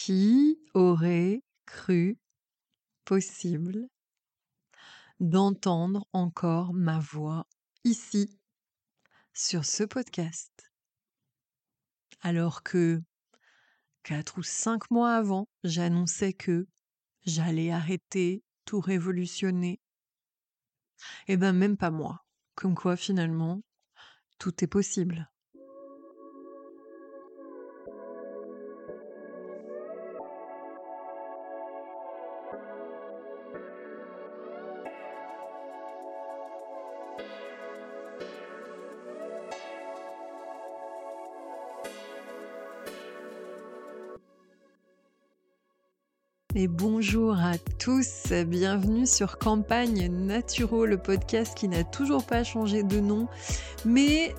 Qui aurait cru possible d'entendre encore ma voix ici, sur ce podcast? Alors que 4 ou 5 mois avant, j'annonçais que j'allais arrêter, tout révolutionner. Et ben même pas moi. Comme quoi finalement, tout est possible. Et bonjour à tous, bienvenue sur Campagne Naturo, le podcast qui n'a toujours pas changé de nom, mais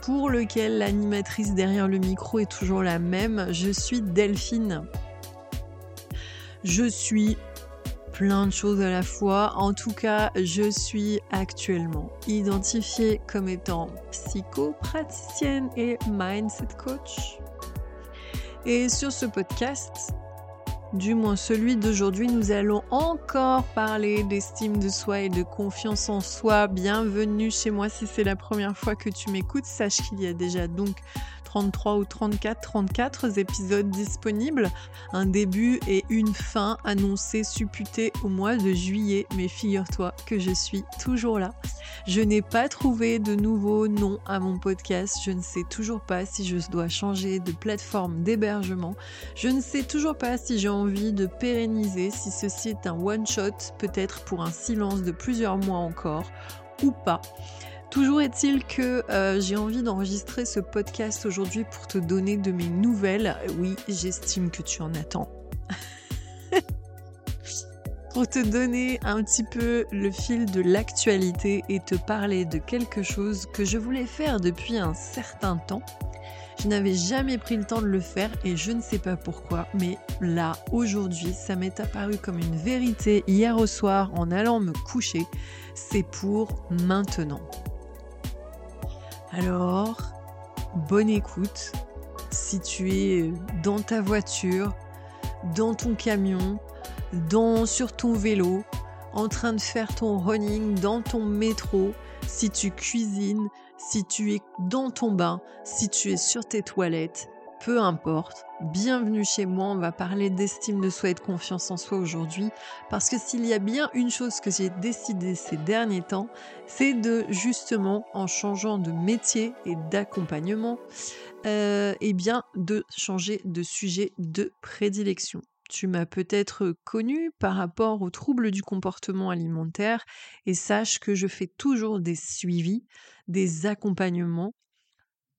pour lequel l'animatrice derrière le micro est toujours la même. Je suis Delphine. Je suis plein de choses à la fois. En tout cas, je suis actuellement identifiée comme étant psychopraticienne et mindset coach. Et sur ce podcast, du moins celui d'aujourd'hui, nous allons encore parler d'estime de soi et de confiance en soi. Bienvenue chez moi si c'est la première fois que tu m'écoutes. Sache qu'il y a déjà donc 33 ou 34, 34 épisodes disponibles, un début et une fin annoncés supputés au mois de juillet, mais figure-toi que je suis toujours là. Je n'ai pas trouvé de nouveau nom à mon podcast, je ne sais toujours pas si je dois changer de plateforme d'hébergement, je ne sais toujours pas si j'ai envie de pérenniser, si ceci est un one-shot, peut-être pour un silence de plusieurs mois encore, ou pas. Toujours est-il que euh, j'ai envie d'enregistrer ce podcast aujourd'hui pour te donner de mes nouvelles. Oui, j'estime que tu en attends. pour te donner un petit peu le fil de l'actualité et te parler de quelque chose que je voulais faire depuis un certain temps. Je n'avais jamais pris le temps de le faire et je ne sais pas pourquoi, mais là, aujourd'hui, ça m'est apparu comme une vérité hier au soir en allant me coucher. C'est pour maintenant. Alors, bonne écoute. Si tu es dans ta voiture, dans ton camion, dans, sur ton vélo, en train de faire ton running dans ton métro, si tu cuisines, si tu es dans ton bain, si tu es sur tes toilettes, peu importe. Bienvenue chez moi, on va parler d'estime de soi et de confiance en soi aujourd'hui. Parce que s'il y a bien une chose que j'ai décidé ces derniers temps, c'est de justement, en changeant de métier et d'accompagnement, euh, eh bien, de changer de sujet de prédilection. Tu m'as peut-être connu par rapport aux troubles du comportement alimentaire et sache que je fais toujours des suivis, des accompagnements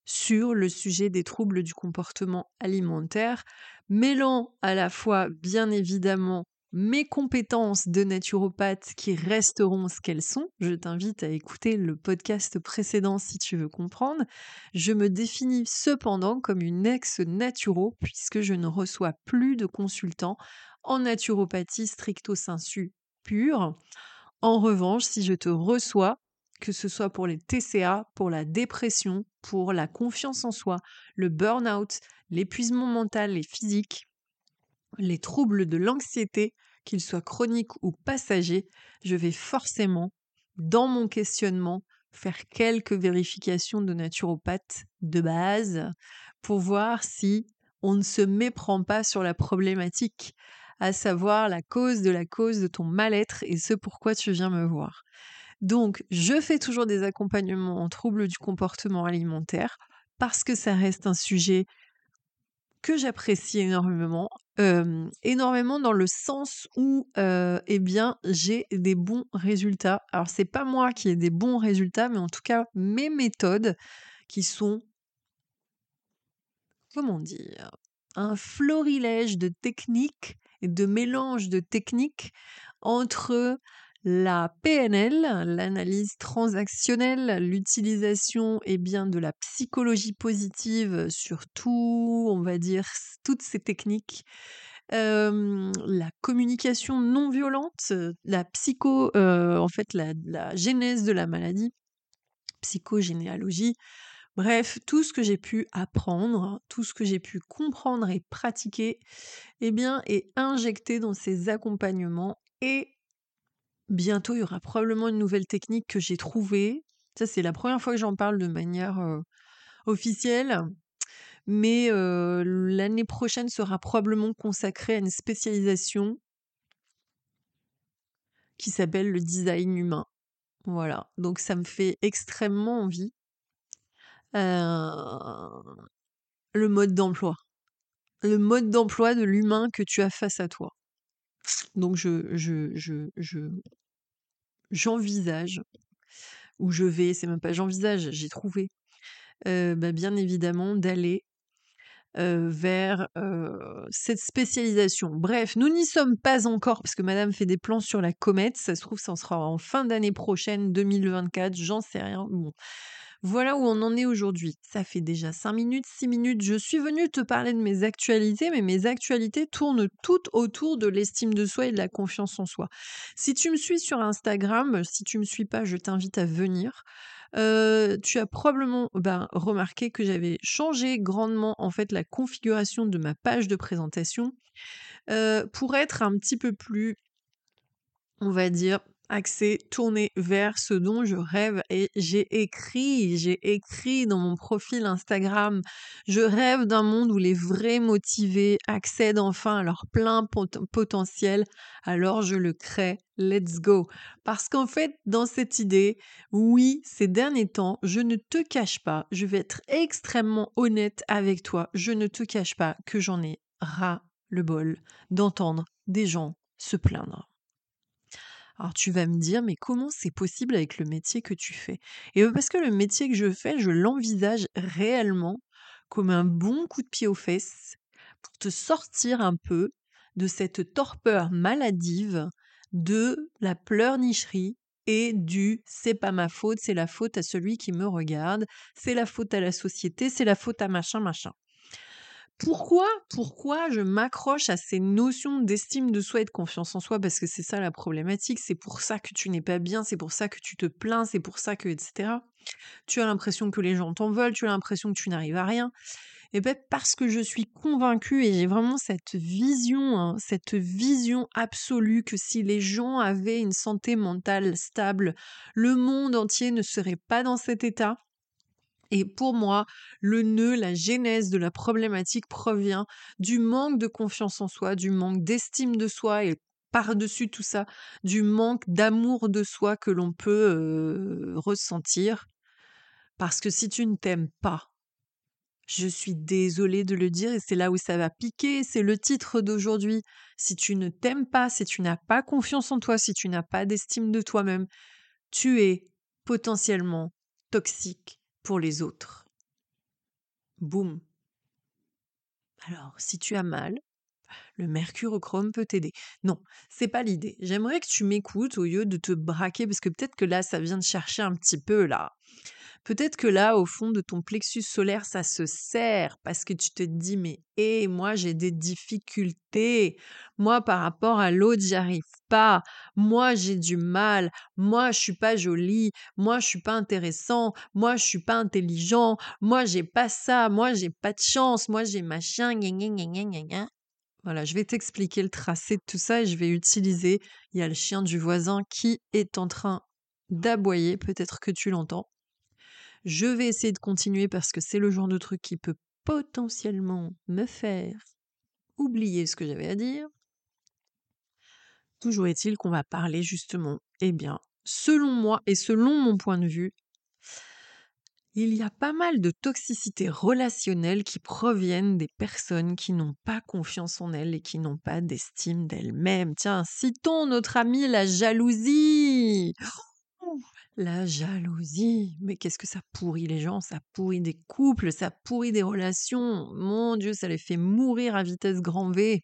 sur le sujet des troubles du comportement alimentaire, mêlant à la fois bien évidemment mes compétences de naturopathe qui resteront ce qu'elles sont. Je t'invite à écouter le podcast précédent si tu veux comprendre. Je me définis cependant comme une ex-naturo puisque je ne reçois plus de consultants en naturopathie stricto sensu pure. En revanche, si je te reçois, que ce soit pour les TCA, pour la dépression, pour la confiance en soi, le burn-out, l'épuisement mental et physique, les troubles de l'anxiété, qu'ils soient chroniques ou passagers, je vais forcément, dans mon questionnement, faire quelques vérifications de naturopathe de base pour voir si on ne se méprend pas sur la problématique, à savoir la cause de la cause de ton mal-être et ce pourquoi tu viens me voir. Donc, je fais toujours des accompagnements en troubles du comportement alimentaire parce que ça reste un sujet que j'apprécie énormément, énormément dans le sens où, eh bien, j'ai des bons résultats. Alors, c'est pas moi qui ai des bons résultats, mais en tout cas, mes méthodes qui sont, comment dire, un florilège de techniques et de mélange de techniques entre la PNL, l'analyse transactionnelle, l'utilisation eh bien, de la psychologie positive sur tout, on va dire, toutes ces techniques. la communication non violente, la psycho, en fait, la, la, genèse de la maladie, psychogénéalogie, Bref, tout ce que j'ai pu apprendre, tout ce que j'ai pu comprendre et pratiquer, eh bien, est injecté dans ces accompagnements et bientôt, il y aura probablement une nouvelle technique que j'ai trouvée. Ça, c'est la première fois que j'en parle de manière officielle. Mais l'année prochaine sera probablement consacrée à une spécialisation qui s'appelle le design humain. Voilà, donc ça me fait extrêmement envie. le mode d'emploi. Le mode d'emploi de l'humain que tu as face à toi. Donc je, je, je, je j'envisage, ou je vais, c'est même pas j'envisage, j'ai trouvé, bah, bien évidemment d'aller vers cette spécialisation. Bref, nous n'y sommes pas encore parce que Madame fait des plans sur la comète. Ça se trouve, ça sera en fin d'année prochaine, 2024. J'en sais rien. Voilà où on en est aujourd'hui. Ça fait déjà 5 minutes, 6 minutes. Je suis venue te parler de mes actualités, mais mes actualités tournent toutes autour de l'estime de soi et de la confiance en soi. Si tu me suis sur Instagram, si tu me suis pas, je t'invite à venir tu as probablement ben, remarqué que j'avais changé grandement en fait la configuration de ma page de présentation pour être un petit peu plus, on va dire, axé, tourné vers ce dont je rêve. Et j'ai écrit, j'ai écrit dans mon profil Instagram, je rêve d'un monde où les vrais motivés accèdent enfin à leur plein potentiel. Alors je le crée. Let's go. Parce qu'en fait, dans cette idée, oui, ces derniers temps, je ne te cache pas, je vais être extrêmement honnête avec toi, je ne te cache pas que j'en ai ras le bol d'entendre des gens se plaindre. Alors tu vas me dire, mais comment c'est possible avec le métier que tu fais? Et ben, parce que le métier que je fais, je l'envisage réellement comme un bon coup de pied aux fesses pour te sortir un peu de cette torpeur maladive de la pleurnicherie et du c'est pas ma faute, c'est la faute à celui qui me regarde, c'est la faute à la société, c'est la faute à machin machin. Pourquoi, pourquoi je m'accroche à ces notions d'estime de soi et de confiance en soi? Parce que c'est ça la problématique, c'est pour ça que tu n'es pas bien, c'est pour ça que tu te plains, c'est pour ça que, etc. Tu as l'impression que les gens t'en veulent, tu as l'impression que tu n'arrives à rien. Et bien parce que je suis convaincue et j'ai vraiment cette vision, hein, cette vision absolue que si les gens avaient une santé mentale stable, le monde entier ne serait pas dans cet état et pour moi, le nœud, la genèse de la problématique provient du manque de confiance en soi, du manque d'estime de soi et par-dessus tout ça, du manque d'amour de soi que l'on peut ressentir. Parce que si tu ne t'aimes pas, je suis désolée de le dire et c'est là où ça va piquer, c'est le titre d'aujourd'hui. Si tu ne t'aimes pas, si tu n'as pas confiance en toi, si tu n'as pas d'estime de toi-même, tu es potentiellement toxique pour les autres. Boum. Alors, si tu as mal, le mercurochrome peut t'aider. Non, c'est pas l'idée. J'aimerais que tu m'écoutes au lieu de te braquer parce que peut-être que là, ça vient de chercher un petit peu là. Peut-être que là, au fond de ton plexus solaire, ça se serre parce que tu te dis, mais hé, moi, j'ai des difficultés. Moi, par rapport à l'autre, j'y arrive pas. Moi, j'ai du mal. Moi, je suis pas jolie. Moi, je suis pas intéressant. Moi, je suis pas intelligent. Moi, j'ai pas ça. Moi, j'ai pas de chance. Moi, j'ai machin. Voilà, je vais t'expliquer le tracé de tout ça et je vais utiliser. Il y a le chien du voisin qui est en train d'aboyer. Peut-être que tu l'entends. Je vais essayer de continuer parce que c'est le genre de truc qui peut potentiellement me faire oublier ce que j'avais à dire. Toujours est-il qu'on va parler justement, eh bien, selon moi et selon mon point de vue, il y a pas mal de toxicité relationnelle qui proviennent des personnes qui n'ont pas confiance en elles et qui n'ont pas d'estime d'elles-mêmes. Tiens, citons notre amie la jalousie. La jalousie, mais qu'est-ce que ça pourrit les gens, ça pourrit des couples, ça pourrit des relations. Mon Dieu, ça les fait mourir à vitesse grand V.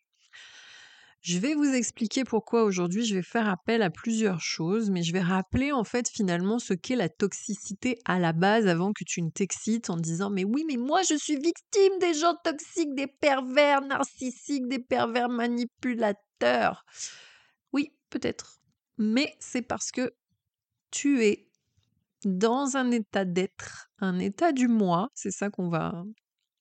Je vais vous expliquer pourquoi aujourd'hui je vais faire appel à plusieurs choses, mais je vais rappeler en fait finalement ce qu'est la toxicité à la base avant que tu ne t'excites en disant mais oui mais moi je suis victime des gens toxiques, des pervers narcissiques, des pervers manipulateurs. Oui, peut-être. Mais c'est parce que tu es dans un état d'être, un état du moi, c'est ça qu'on va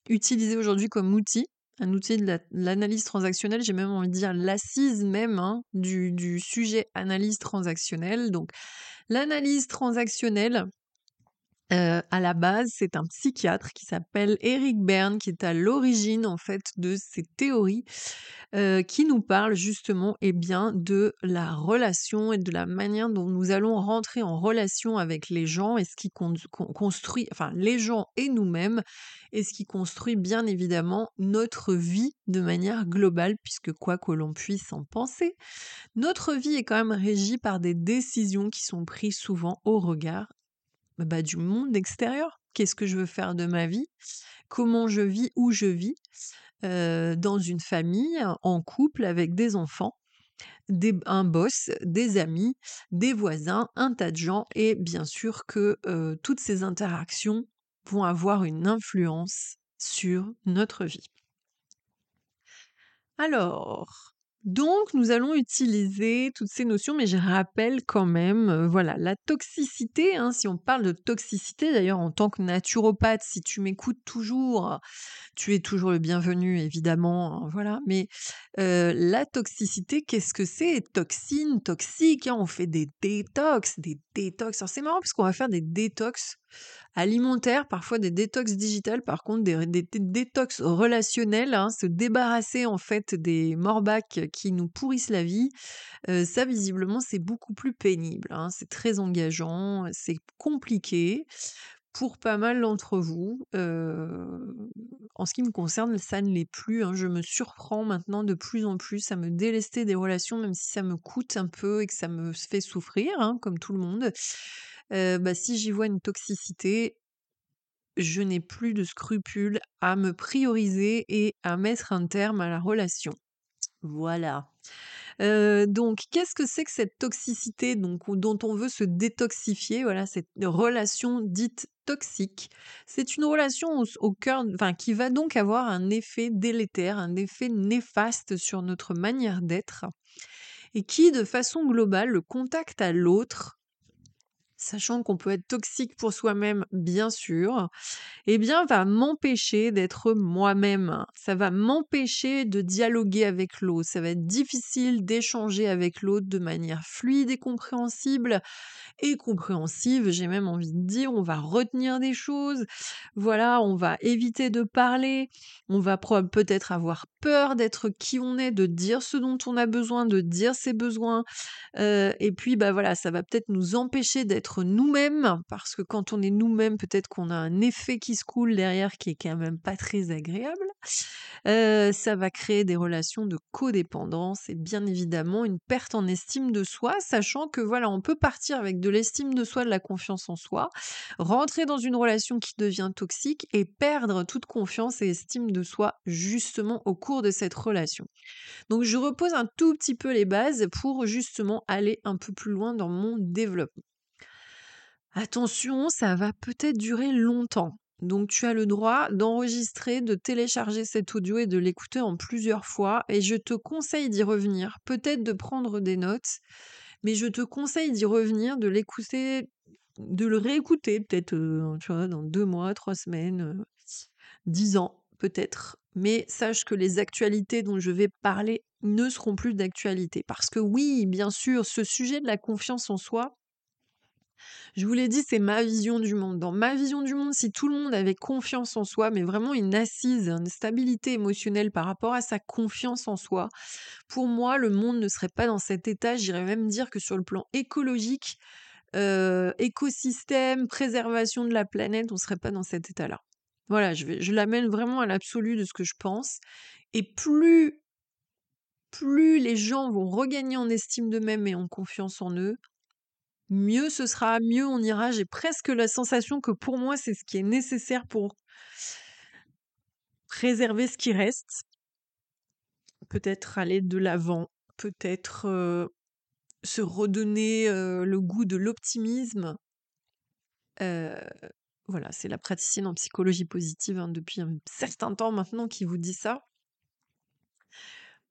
utiliser aujourd'hui comme outil, un outil de l'analyse transactionnelle, j'ai même envie de dire l'assise même hein, du, du sujet analyse transactionnelle. Donc l'analyse transactionnelle, euh, à la base, c'est un psychiatre qui s'appelle Eric Berne qui est à l'origine en fait de ces théories euh, qui nous parle justement eh bien de la relation et de la manière dont nous allons rentrer en relation avec les gens et ce qui construit, enfin les gens et nous-mêmes et ce qui construit bien évidemment notre vie de manière globale puisque quoi que l'on puisse en penser, notre vie est quand même régie par des décisions qui sont prises souvent au regard bah, du monde extérieur. Qu'est-ce que je veux faire de ma vie? Comment je vis Où je vis? Dans une famille, en couple, avec des enfants, un boss, des amis, des voisins, un tas de gens. Et bien sûr que toutes ces interactions vont avoir une influence sur notre vie. Alors, donc, nous allons utiliser toutes ces notions, mais je rappelle quand même, euh, voilà, la toxicité, hein, si on parle de toxicité, d'ailleurs, en tant que naturopathe, si tu m'écoutes toujours, tu es toujours le bienvenu, évidemment, hein, voilà, mais euh, la toxicité, qu'est-ce que c'est? Toxine, toxique, hein, on fait des détox, des détox. Alors, c'est marrant parce qu'on va faire des détox alimentaires, parfois des détox digitales, par contre des, détox relationnels, hein, se débarrasser en fait des morbacs qui nous pourrissent la vie, euh, ça visiblement c'est beaucoup plus pénible, hein. c'est très engageant, c'est compliqué pour pas mal d'entre vous. Euh, en ce qui me concerne, ça ne l'est plus. Hein. Je me surprends maintenant de plus en plus à me délester des relations, même si ça me coûte un peu et que ça me fait souffrir, comme tout le monde. Bah, si j'y vois une toxicité, je n'ai plus de scrupules à me prioriser et à mettre un terme à la relation. Voilà. Donc, qu'est-ce que c'est que cette toxicité donc, dont on veut se détoxifier Voilà, cette relation dite toxique? C'est une relation au, au cœur, enfin, qui va donc avoir un effet délétère, un effet néfaste sur notre manière d'être, et qui, de façon globale, le contact à l'autre sachant qu'on peut être toxique pour soi-même, bien sûr, eh bien, va m'empêcher d'être moi-même. Ça va m'empêcher de dialoguer avec l'autre. Ça va être difficile d'échanger avec l'autre de manière fluide et compréhensible. Et compréhensive, j'ai même envie de dire, on va retenir des choses. Voilà, on va éviter de parler. On va peut-être avoir peur d'être qui on est, de dire ce dont on a besoin, de dire ses besoins. Euh, et puis, bah voilà, ça va peut-être nous empêcher d'être nous-mêmes, parce que quand on est nous-mêmes, peut-être qu'on a un effet qui se coule derrière qui est quand même pas très agréable. Euh, ça va créer des relations de codépendance et bien évidemment une perte en estime de soi, sachant que voilà, on peut partir avec de l'estime de soi, de la confiance en soi, rentrer dans une relation qui devient toxique et perdre toute confiance et estime de soi justement au cours de cette relation. Donc je repose un tout petit peu les bases pour justement aller un peu plus loin dans mon développement. Attention, ça va peut-être durer longtemps. Donc tu as le droit d'enregistrer, de télécharger cet audio et de l'écouter en plusieurs fois. Et je te conseille d'y revenir, peut-être de prendre des notes, mais je te conseille d'y revenir, de l'écouter, de le réécouter, peut-être euh, dans deux mois, trois semaines, euh, dix ans, peut-être. Mais sache que les actualités dont je vais parler ne seront plus d'actualité. Parce que oui, bien sûr, ce sujet de la confiance en soi, je vous l'ai dit, c'est ma vision du monde. Dans ma vision du monde, si tout le monde avait confiance en soi, mais vraiment une assise, une stabilité émotionnelle par rapport à sa confiance en soi, pour moi, le monde ne serait pas dans cet état. J'irais même dire que sur le plan écologique, euh, écosystème, préservation de la planète, on ne serait pas dans cet état-là. Voilà, je, l'amène vraiment à l'absolu de ce que je pense. Et plus plus les gens vont regagner en estime d'eux-mêmes et en confiance en eux, mieux ce sera, mieux on ira. J'ai presque la sensation que pour moi, c'est ce qui est nécessaire pour préserver ce qui reste. Peut-être aller de l'avant, peut-être se redonner le goût de l'optimisme. voilà, c'est la praticienne en psychologie positive hein, depuis un certain temps maintenant qui vous dit ça.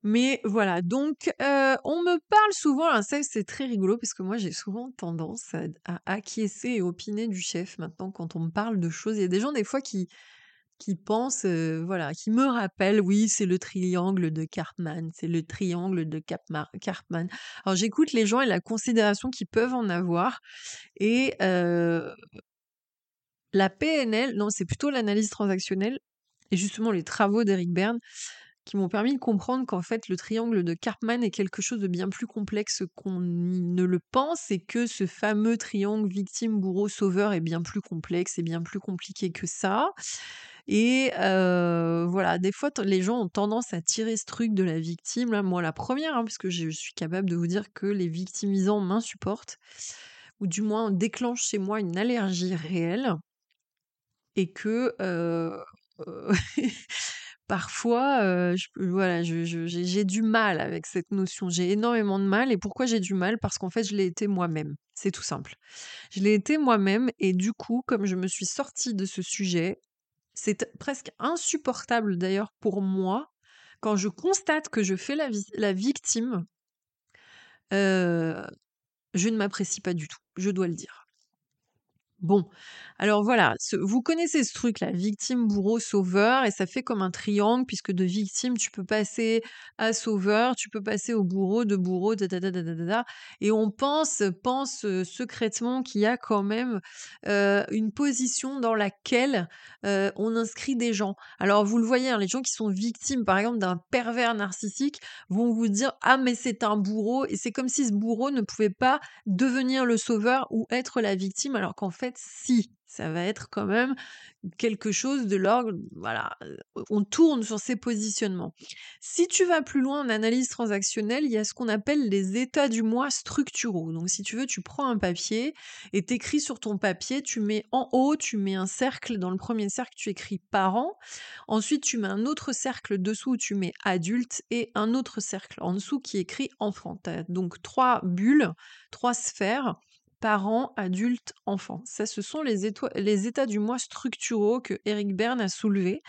Mais voilà, donc on me parle souvent ça c'est très rigolo parce que moi j'ai souvent tendance à acquiescer et opiner du chef maintenant quand on me parle de choses. Il y a des gens des fois qui qui pensent, voilà, qui me rappellent: «Oui, c'est le triangle de Karpman, c'est le triangle de Karpman». Alors j'écoute les gens et la considération qu'ils peuvent en avoir et la PNL non, c'est plutôt l'analyse transactionnelle et justement les travaux d'Eric Berne m'ont permis de comprendre qu'en fait le triangle de Karpman est quelque chose de bien plus complexe qu'on ne le pense et que ce fameux triangle victime, bourreau, sauveur est bien plus complexe et bien plus compliqué que ça. Et voilà, des fois les gens ont tendance à tirer ce truc de la victime, moi la première, hein, puisque je suis capable de vous dire que les victimisants m'insupportent ou du moins déclenchent chez moi une allergie réelle et que, heu Parfois, peux voilà, j'ai du mal avec cette notion. J'ai énormément de mal et pourquoi j'ai du mal? Parce qu'en fait, je l'ai été moi-même. C'est tout simple. Je l'ai été moi-même et du coup, comme je me suis sortie de ce sujet, c'est presque insupportable d'ailleurs pour moi quand je constate que je fais la victime, heu, je ne m'apprécie pas du tout, je dois le dire. Bon, alors voilà, vous connaissez ce truc là, victime, bourreau, sauveur et ça fait comme un triangle puisque de victime, tu peux passer à sauveur, tu peux passer au bourreau, de bourreau, da et on pense pense, heu, secrètement qu'il y a quand même, heu, une position dans laquelle, heu, on inscrit des gens. Alors vous le voyez, hein, les gens qui sont victimes, par exemple, d'un pervers narcissique vont vous dire: «Ah mais c'est un bourreau» et c'est comme si ce bourreau ne pouvait pas devenir le sauveur ou être la victime alors qu'en fait si, ça va être quand même quelque chose de l'ordre, voilà, on tourne sur ces positionnements. Si tu vas plus loin en analyse transactionnelle, il y a ce qu'on appelle les états du moi structuraux. Donc si tu veux, tu prends un papier et t'écris sur ton papier, tu mets en haut, tu mets un cercle, dans le premier cercle, tu écris parent, ensuite tu mets un autre cercle dessous, tu mets adulte et un autre cercle en dessous qui écrit enfant. Donc trois bulles, trois sphères parents, adultes, enfants. Ça, ce sont les, états du moi structuraux que Eric Berne a soulevés.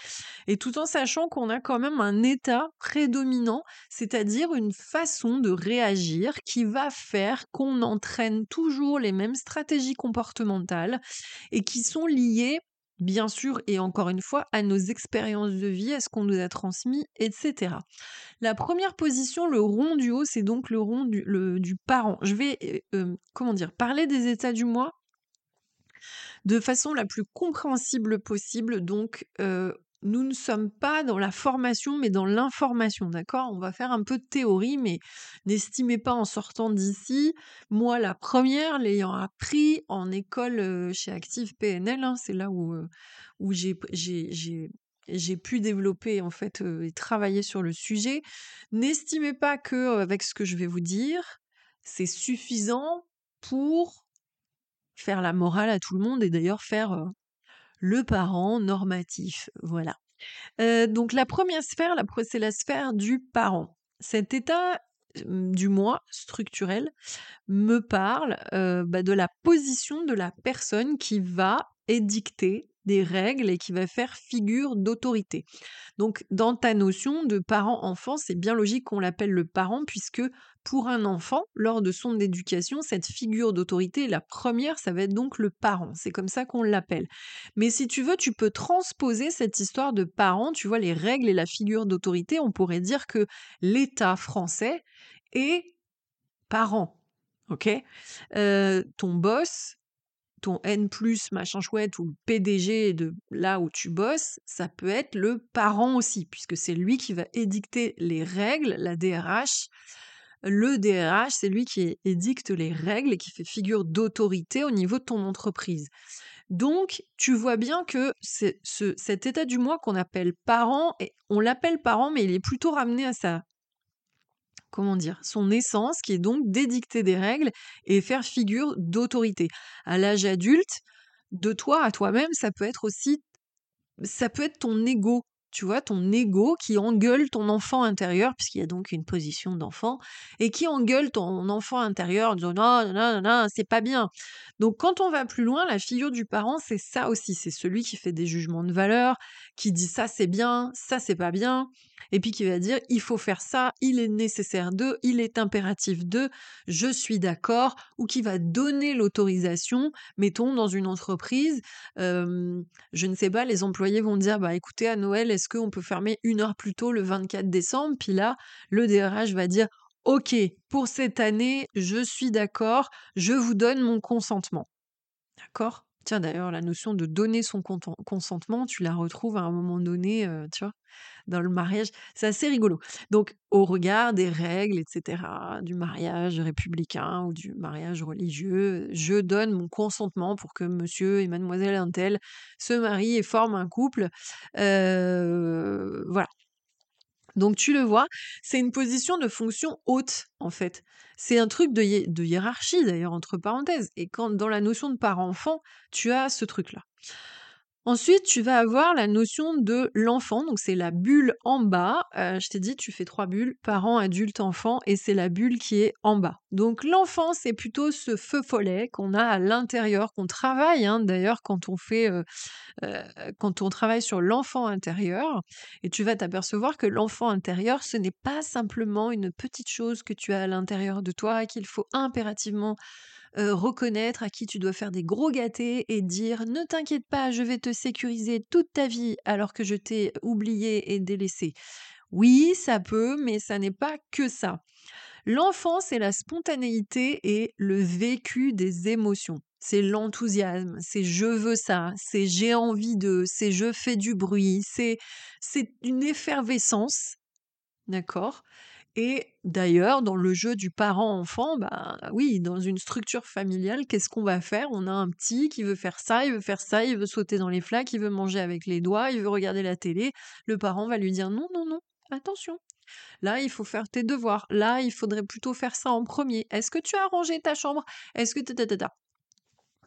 Et tout en sachant qu'on a quand même un état prédominant, c'est-à-dire une façon de réagir qui va faire qu'on entraîne toujours les mêmes stratégies comportementales et qui sont liées bien sûr, et encore une fois, à nos expériences de vie, à ce qu'on nous a transmis, etc. La première position, le rond du haut, c'est donc le rond du, parent. Je vais, euh, euh, comment dire, parler des états du moi de façon la plus compréhensible possible. Donc, euh, nous ne sommes pas dans la formation, mais dans l'information, d'accord? On va faire un peu de théorie, mais n'estimez pas en sortant d'ici. Moi, la première, l'ayant appris en école euh, chez Active PNL, hein, c'est là où, euh, où j'ai, j'ai pu développer en fait euh, et travailler sur le sujet. N'estimez pas que avec ce que je vais vous dire, c'est suffisant pour faire la morale à tout le monde et d'ailleurs faire le parent normatif. Voilà. donc la première sphère, c'est la sphère du parent. Cet état du moi structurel me parle bah, de la position de la personne qui va édicter des règles et qui va faire figure d'autorité. Donc dans ta notion de parent-enfant, c'est bien logique qu'on l'appelle le parent puisque pour un enfant, lors de son éducation, cette figure d'autorité, la première, ça va être donc le parent. C'est comme ça qu'on l'appelle. Mais si tu veux, tu peux transposer cette histoire de parent, tu vois, les règles et la figure d'autorité, on pourrait dire que l'État français est parent. Ok? Euh, Ton boss, ton N machin chouette ou le PDG de là où tu bosses, ça peut être le parent aussi, puisque c'est lui qui va édicter les règles, la DRH. Le DRH, c'est lui qui édicte les règles et qui fait figure d'autorité au niveau de ton entreprise. Donc, tu vois bien que cet état du moi qu'on appelle parent, et on l'appelle parent, mais il est plutôt ramené à sa comment dire, son essence, qui est donc d'édicter des règles et faire figure d'autorité. À l'âge adulte, de toi à toi-même, ça peut être aussi, ça peut être ton ego tu vois, ton ego qui engueule ton enfant intérieur, puisqu'il y a donc une position d'enfant, et qui engueule ton enfant intérieur en disant non, non, non, non, c'est pas bien. Donc quand on va plus loin, la figure du parent, c'est ça aussi, c'est celui qui fait des jugements de valeur, qui dit ça c'est bien, ça c'est pas bien, et puis qui va dire il faut faire ça, il est nécessaire de, il est impératif de, je suis d'accord, ou qui va donner l'autorisation, mettons dans une entreprise, je ne sais pas, les employés vont dire bah écoutez à Noël, est-ce qu'on peut fermer une heure plus tôt le 24 décembre? Puis là, le DRH va dire ok, pour cette année, je suis d'accord, je vous donne mon consentement. D'accord? Tiens, d'ailleurs, la notion de donner son consentement, tu la retrouves à un moment donné, tu vois, dans le mariage. C'est assez rigolo. Donc, au regard des règles, etc., du mariage républicain ou du mariage religieux, je donne mon consentement pour que monsieur et mademoiselle Intel se marient et forment un couple. voilà. Donc tu le vois, c'est une position de fonction haute en fait. C'est un truc de, hiérarchie d'ailleurs entre parenthèses. Et quand dans la notion de parent-enfant, tu as ce truc-là. Ensuite, tu vas avoir la notion de l'enfant, donc c'est la bulle en bas. Euh, je t'ai dit, tu fais trois bulles, parent, adulte, enfant, et c'est la bulle qui est en bas. Donc l'enfant, c'est plutôt ce feu follet qu'on a à l'intérieur, qu'on travaille hein, d'ailleurs quand on fait, euh, euh, quand on travaille sur l'enfant intérieur. Et tu vas t'apercevoir que l'enfant intérieur, ce n'est pas simplement une petite chose que tu as à l'intérieur de toi et qu'il faut impérativement reconnaître à qui tu dois faire des gros gâtés et dire ne t'inquiète pas, je vais te sécuriser toute ta vie alors que je t'ai oublié et délaissé. Oui, ça peut, mais ça n'est pas que ça. L'enfance, c'est la spontanéité et le vécu des émotions. C'est l'enthousiasme, c'est je veux ça, c'est j'ai envie de, c'est je fais du bruit, c'est une effervescence, d'accord? Et d'ailleurs, dans le jeu du parent-enfant, bah oui, dans une structure familiale, qu'est-ce qu'on va faire? On a un petit qui veut faire ça, il veut faire ça, il veut sauter dans les flaques, il veut manger avec les doigts, il veut regarder la télé. Le parent va lui dire non, non, non, attention. Là, il faut faire tes devoirs. Là, il faudrait plutôt faire ça en premier. Est-ce que tu as rangé ta chambre? Est-ce que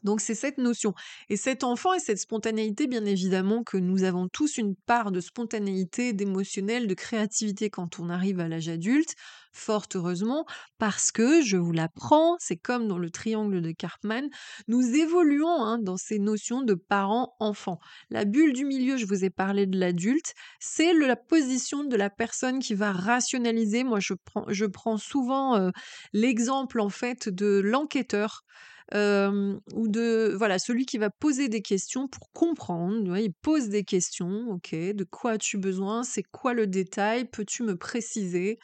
donc c'est cette notion. Et cet enfant et cette spontanéité, bien évidemment, que nous avons tous une part de spontanéité, d'émotionnel, de créativité quand on arrive à l'âge adulte, fort heureusement, parce que, je vous l'apprends, c'est comme dans le triangle de Karpman, nous évoluons hein, dans ces notions de parent-enfant. La bulle du milieu, je vous ai parlé de l'adulte, c'est la position de la personne qui va rationaliser. Moi, je prends, je prends souvent euh, l'exemple, en fait, de l'enquêteur ou de voilà celui qui va poser des questions pour comprendre. il pose des questions, ok, de quoi as-tu besoin, c'est quoi le détail, peux-tu me préciser?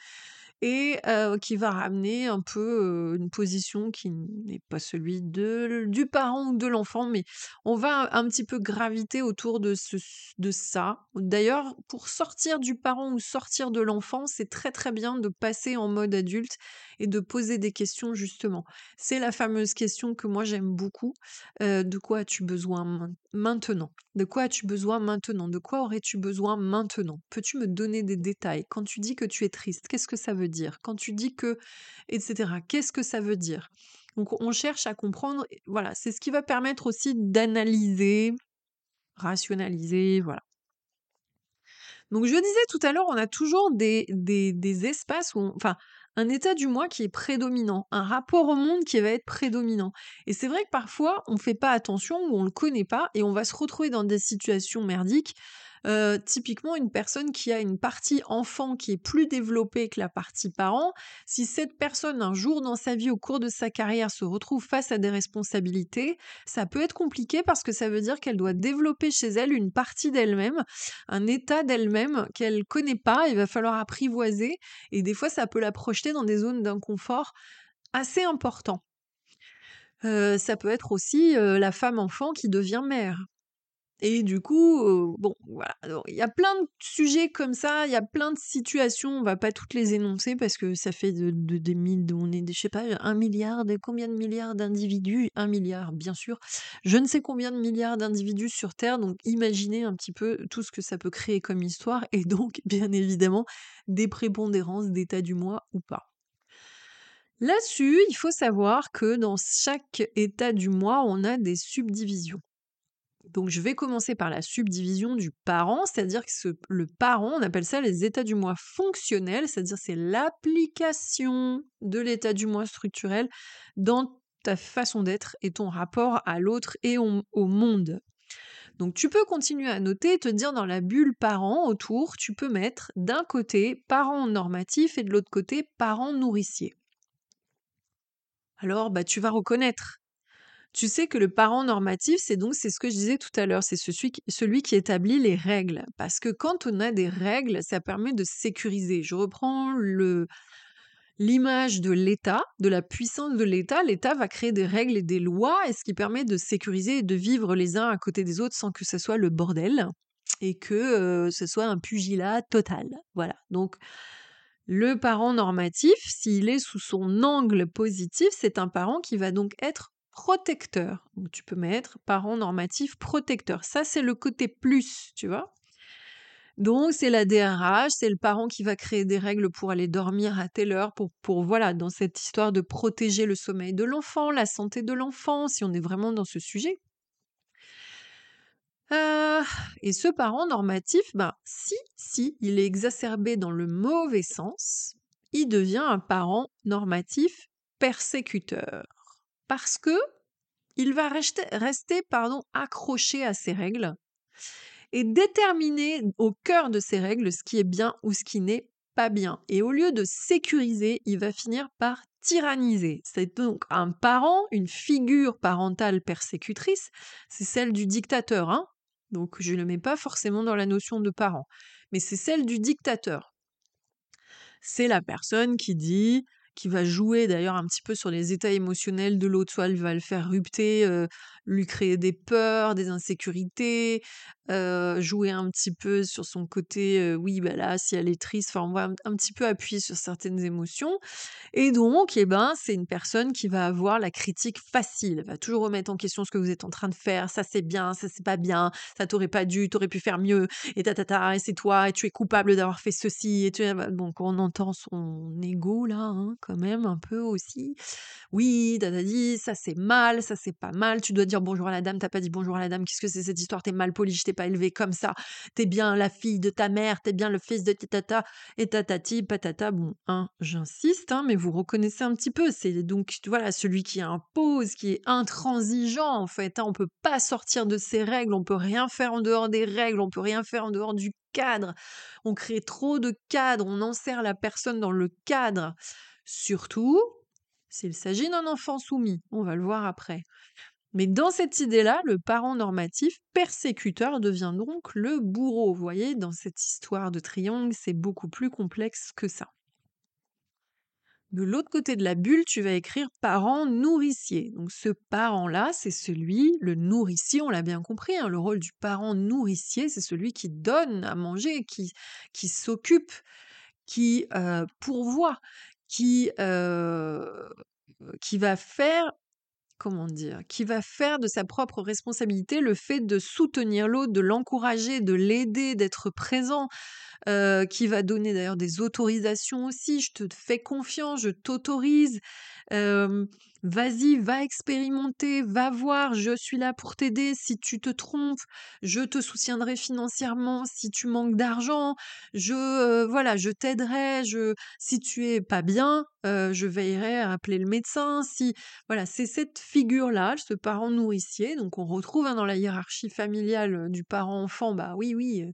Et qui va ramener un peu une position qui n'est pas celui de, du parent ou de l'enfant, mais on va un petit peu graviter autour de, ce, de ça. D'ailleurs, pour sortir du parent ou sortir de l'enfant, c'est très très bien de passer en mode adulte et de poser des questions justement. C'est la fameuse question que moi j'aime beaucoup. de quoi as-tu besoin maintenant? De quoi as-tu besoin maintenant? De quoi aurais-tu besoin maintenant? Peux-tu me donner des détails? Quand tu dis que tu es triste, qu'est-ce que ça veut dire? Quand tu dis que, etc., qu'est-ce que ça veut dire? Donc on cherche à comprendre, voilà, c'est ce qui va permettre aussi d'analyser, rationaliser, voilà. Donc je disais tout à l'heure, on a toujours des, des, des espaces où, enfin, un état du moi qui est prédominant, un rapport au monde qui va être prédominant. Et c'est vrai que parfois, on ne fait pas attention ou on ne le connaît pas et on va se retrouver dans des situations merdiques euh, typiquement, une personne qui a une partie enfant qui est plus développée que la partie parent, si cette personne, un jour dans sa vie, au cours de sa carrière, se retrouve face à des responsabilités, ça peut être compliqué parce que ça veut dire qu'elle doit développer chez elle une partie d'elle-même, un état d'elle-même qu'elle connaît pas, il va falloir apprivoiser, et des fois, ça peut la projeter dans des zones d'inconfort assez importants. Euh, ça peut être aussi euh, la femme enfant qui devient mère. Et du coup, bon, voilà. il y a plein de sujets comme ça, il y a plein de situations, on va pas toutes les énoncer parce que ça fait de, des mille, on est, je sais pas, un milliard, de combien de milliards d'individus Un milliard, bien sûr. Je ne sais combien de milliards d'individus sur Terre, donc imaginez un petit peu tout ce que ça peut créer comme histoire et donc, bien évidemment, des prépondérances d'état du moi ou pas. Là-dessus, il faut savoir que dans chaque état du moi, on a des subdivisions. Donc je vais commencer par la subdivision du parent, c'est-à-dire que le parent, on appelle ça les états du moi fonctionnels, c'est-à-dire c'est l'application de l'état du moi structurel dans ta façon d'être et ton rapport à l'autre et au, monde. Donc tu peux continuer à noter, te dire dans la bulle parent autour, tu peux mettre d'un côté parent normatif et de l'autre côté parent nourricier. Alors bah tu vas reconnaître tu sais que le parent normatif, c'est donc c'est ce que je disais tout à l'heure, c'est celui, qui établit les règles. Parce que quand on a des règles, ça permet de sécuriser. Je reprends le l'image de l'État, de la puissance de l'État. L'État va créer des règles et des lois, et ce qui permet de sécuriser et de vivre les uns à côté des autres sans que ce soit le bordel et que euh, ce soit un pugilat total. Voilà. Donc le parent normatif, s'il est sous son angle positif, c'est un parent qui va donc être protecteur. Donc tu peux mettre parent normatif protecteur. Ça, c'est le côté plus, tu vois. Donc, c'est la DRH, c'est le parent qui va créer des règles pour aller dormir à telle heure, pour, voilà, dans cette histoire de protéger le sommeil de l'enfant, la santé de l'enfant, si on est vraiment dans ce sujet. Euh, et ce parent normatif, ben, si, si il est exacerbé dans le mauvais sens, il devient un parent normatif persécuteur parce que il va rester, pardon, accroché à ses règles et déterminer au cœur de ses règles ce qui est bien ou ce qui n'est pas bien. Et au lieu de sécuriser, il va finir par tyranniser. C'est donc un parent, une figure parentale persécutrice, c'est celle du dictateur. Hein donc je ne le mets pas forcément dans la notion de parent, mais c'est celle du dictateur. C'est la personne qui dit qui va jouer d'ailleurs un petit peu sur les états émotionnels de l'autre, soit elle va le faire rupter, lui créer des peurs, des insécurités, jouer un petit peu sur son côté, oui, bah là, si elle est triste, enfin, on va un, petit peu appuyer sur certaines émotions. Et donc, eh ben, c'est une personne qui va avoir la critique facile, elle va toujours remettre en question ce que vous êtes en train de faire, ça c'est bien, ça c'est pas bien, ça t'aurait pas dû, t'aurais pu faire mieux, et ta, ta et c'est toi, et tu es coupable d'avoir fait ceci, et tu donc on entend son ego là, hein, quand même, un peu aussi. Oui, t'as dit, ça c'est mal, ça c'est pas mal, tu dois bonjour à la dame, t'as pas dit bonjour à la dame, qu'est-ce que c'est cette histoire, t'es mal poli, je t'ai pas élevé comme ça, t'es bien la fille de ta mère, t'es bien le fils de tata, et tatati, patata, bon, hein, j'insiste, hein, mais vous reconnaissez un petit peu, c'est donc, voilà, celui qui impose, qui est intransigeant, en fait, hein, on peut pas sortir de ses règles, on peut rien faire en dehors des règles, on peut rien faire en dehors du cadre, on crée trop de cadres, on enserre la personne dans le cadre, surtout s'il s'agit d'un enfant soumis, on va le voir après. Mais dans cette idée-là, le parent normatif persécuteur devient donc le bourreau. Vous voyez, dans cette histoire de triangle, c'est beaucoup plus complexe que ça. De l'autre côté de la bulle, tu vas écrire parent nourricier. Donc ce parent-là, c'est celui, le nourricier, on l'a bien compris, hein, le rôle du parent nourricier, c'est celui qui donne à manger, qui, qui s'occupe, qui euh, pourvoit, qui, euh, qui va faire comment dire, qui va faire de sa propre responsabilité le fait de soutenir l'autre, de l'encourager, de l'aider, d'être présent, euh, qui va donner d'ailleurs des autorisations aussi. Je te fais confiance, je t'autorise. Vas-y, va expérimenter, va voir, je suis là pour t'aider. Si tu te trompes, je te soutiendrai financièrement. Si tu manques d'argent, je euh, voilà, je t'aiderai. Je si tu es pas bien, euh, je veillerai à appeler le médecin. Si voilà, c'est cette figure-là, ce parent nourricier. Donc on retrouve hein, dans la hiérarchie familiale euh, du parent-enfant. Bah oui, oui,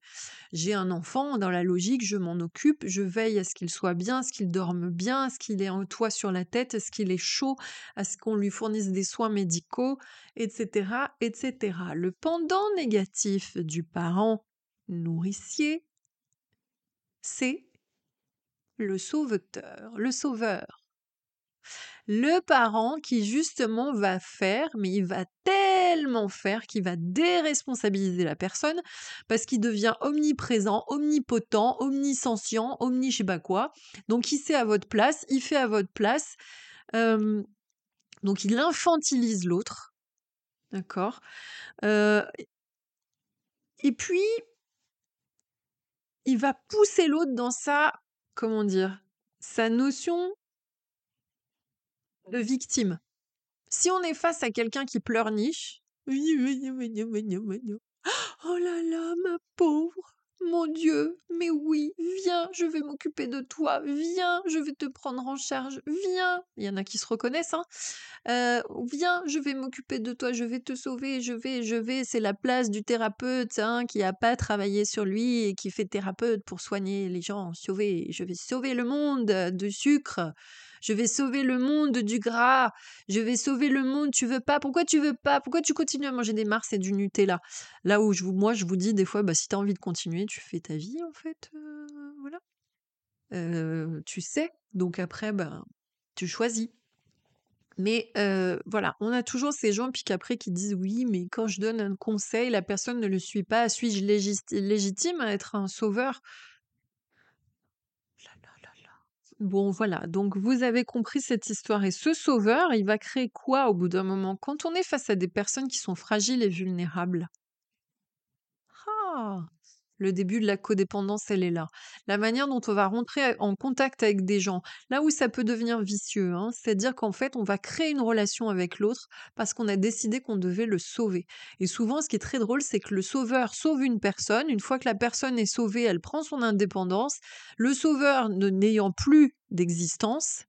j'ai un enfant. Dans la logique, je m'en occupe, je veille à ce qu'il soit bien, à ce qu'il dorme bien, à ce qu'il ait un toit sur la tête, à ce qu'il est chaud, à ce qu'on lui fournisse des soins médicaux, etc., etc. Le pendant négatif du parent nourricier, c'est le sauveteur, le sauveur. Le parent qui justement va faire, mais il va tellement faire qu'il va déresponsabiliser la personne parce qu'il devient omniprésent, omnipotent, omniscient, omni je sais pas quoi. Donc il sait à votre place, il fait à votre place. Donc il infantilise l'autre. D'accord Et puis, il va pousser l'autre dans sa, comment dire, sa notion de victime. Si on est face à quelqu'un qui pleurniche. Oh là là, ma pauvre. Mon Dieu, mais oui, viens, je vais m'occuper de toi, viens, je vais te prendre en charge, viens. Il y en a qui se reconnaissent, hein. Euh, viens, je vais m'occuper de toi, je vais te sauver, je vais, je vais. C'est la place du thérapeute hein, qui a pas travaillé sur lui et qui fait thérapeute pour soigner les gens. Sauver, je vais sauver le monde de sucre. Je vais sauver le monde du gras. Je vais sauver le monde. Tu veux pas Pourquoi tu veux pas Pourquoi tu continues à manger des Mars et du Nutella? Là où je moi, je vous dis des fois, bah, si tu as envie de continuer, tu fais ta vie, en fait. euh, voilà. Euh, tu sais. Donc après, ben, tu choisis. Mais euh, voilà, on a toujours ces gens puis qu'après qui disent oui, mais quand je donne un conseil, la personne ne le suit pas. Suis-je légitime à être un sauveur? Bon, voilà, donc vous avez compris cette histoire. Et ce sauveur, il va créer quoi au bout d'un moment Quand on est face à des personnes qui sont fragiles et vulnérables? Ah le début de la codépendance, elle est là. La manière dont on va rentrer en contact avec des gens, là où ça peut devenir vicieux, hein, c'est-à-dire qu'en fait, on va créer une relation avec l'autre parce qu'on a décidé qu'on devait le sauver. Et souvent, ce qui est très drôle, c'est que le sauveur sauve une personne. Une fois que la personne est sauvée, elle prend son indépendance. Le sauveur, n'ayant plus d'existence,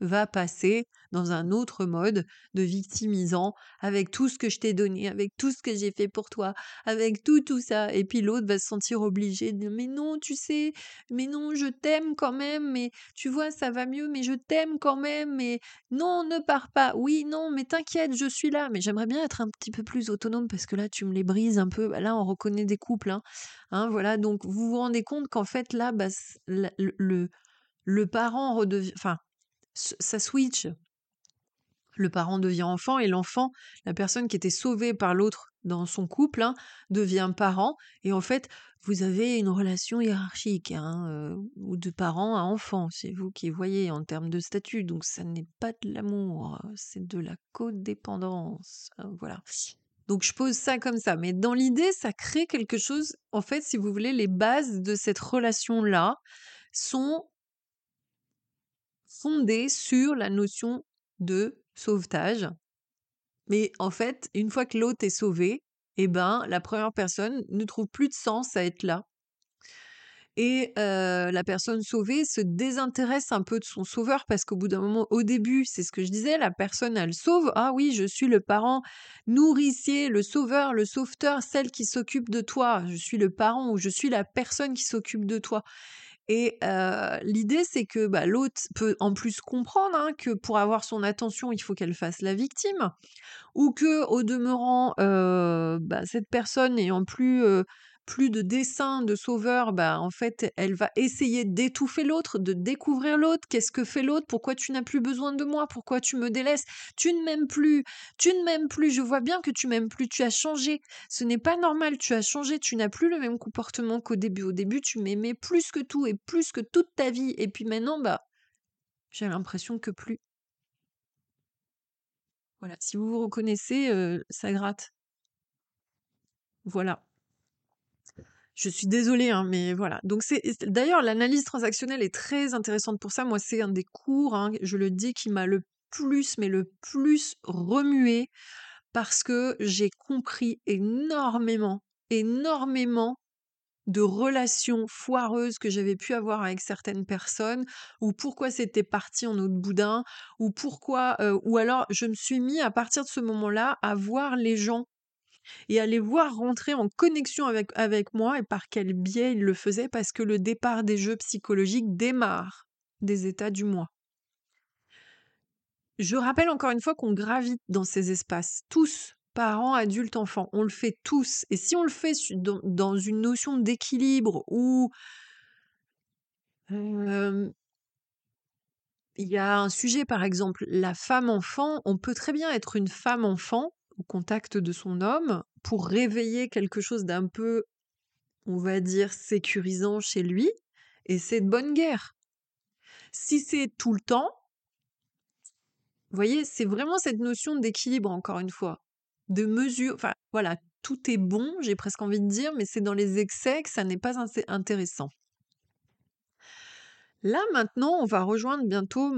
va passer dans un autre mode de victimisant avec tout ce que je t'ai donné, avec tout ce que j'ai fait pour toi, avec tout tout ça. Et puis l'autre va se sentir obligé de dire mais non, tu sais, mais non, je t'aime quand même, mais tu vois, ça va mieux, mais je t'aime quand même, mais non, ne pars pas. Oui, non, mais t'inquiète, je suis là. Mais j'aimerais bien être un petit peu plus autonome parce que là, tu me les brises un peu. Bah, là, on reconnaît des couples. Hein. hein voilà, donc vous vous rendez compte qu'en fait, là, bah, le, le, le parent redevient... ça switch. Le parent devient enfant et l'enfant, la personne qui était sauvée par l'autre dans son couple, hein, devient parent. Et en fait, vous avez une relation hiérarchique, hein, euh, ou de parent à enfant. C'est vous qui voyez en termes de statut. Donc, ça n'est pas de l'amour, c'est de la codépendance. Hein, voilà. Donc, je pose ça comme ça. Mais dans l'idée, ça crée quelque chose. En fait, si vous voulez, les bases de cette relation-là sont fondée sur la notion de sauvetage. Mais en fait, une fois que l'autre est sauvé, eh ben, la première personne ne trouve plus de sens à être là. Et la personne sauvée se désintéresse un peu de son sauveur parce qu'au bout d'un moment, au début, c'est ce que je disais, la personne, elle sauve. Ah oui, je suis le parent nourricier, le sauveur, le sauveteur, celle qui s'occupe de toi. Je suis le parent ou je suis la personne qui s'occupe de toi. Et l'idée, c'est que bah, l'autre peut en plus comprendre hein, que pour avoir son attention, il faut qu'elle fasse la victime, ou que au demeurant, bah, cette personne n'ayant plus plus de dessin de sauveur, bah, en fait, elle va essayer d'étouffer l'autre, de découvrir l'autre. Qu'est-ce que fait l'autre? Pourquoi tu n'as plus besoin de moi? Pourquoi tu me délaisses? Tu ne m'aimes plus. Tu ne m'aimes plus. Je vois bien que tu m'aimes plus. Tu as changé. Ce n'est pas normal. Tu as changé. Tu n'as plus le même comportement qu'au début. Au début, tu m'aimais plus que tout et plus que toute ta vie. Et puis maintenant, bah, j'ai l'impression que plus. Voilà. Si vous vous reconnaissez, euh, ça gratte. Voilà. Je suis désolée, hein, mais voilà. Donc c'est d'ailleurs l'analyse transactionnelle est très intéressante pour ça. Moi, c'est un des cours, hein, je le dis, qui m'a le plus, mais le plus remué parce que j'ai compris énormément, énormément de relations foireuses que j'avais pu avoir avec certaines personnes, ou pourquoi c'était parti en autre boudin, ou pourquoi, euh, ou alors je me suis mis à partir de ce moment-là à voir les gens et à les voir rentrer en connexion avec, moi et par quel biais ils le faisaient parce que le départ des jeux psychologiques démarre des états du moi. Je rappelle encore une fois qu'on gravite dans ces espaces, tous, parents, adultes, enfants, on le fait tous. Et si on le fait dans, une notion d'équilibre où il y a un sujet, par exemple, la femme-enfant, on peut très bien être une femme-enfant au contact de son homme pour réveiller quelque chose d'un peu, on va dire, sécurisant chez lui, et c'est de bonne guerre. Si c'est tout le temps, vous voyez, c'est vraiment cette notion d'équilibre, encore une fois, de mesure, enfin voilà, tout est bon, j'ai presque envie de dire, mais c'est dans les excès que ça n'est pas intéressant. Là, maintenant, on va rejoindre bientôt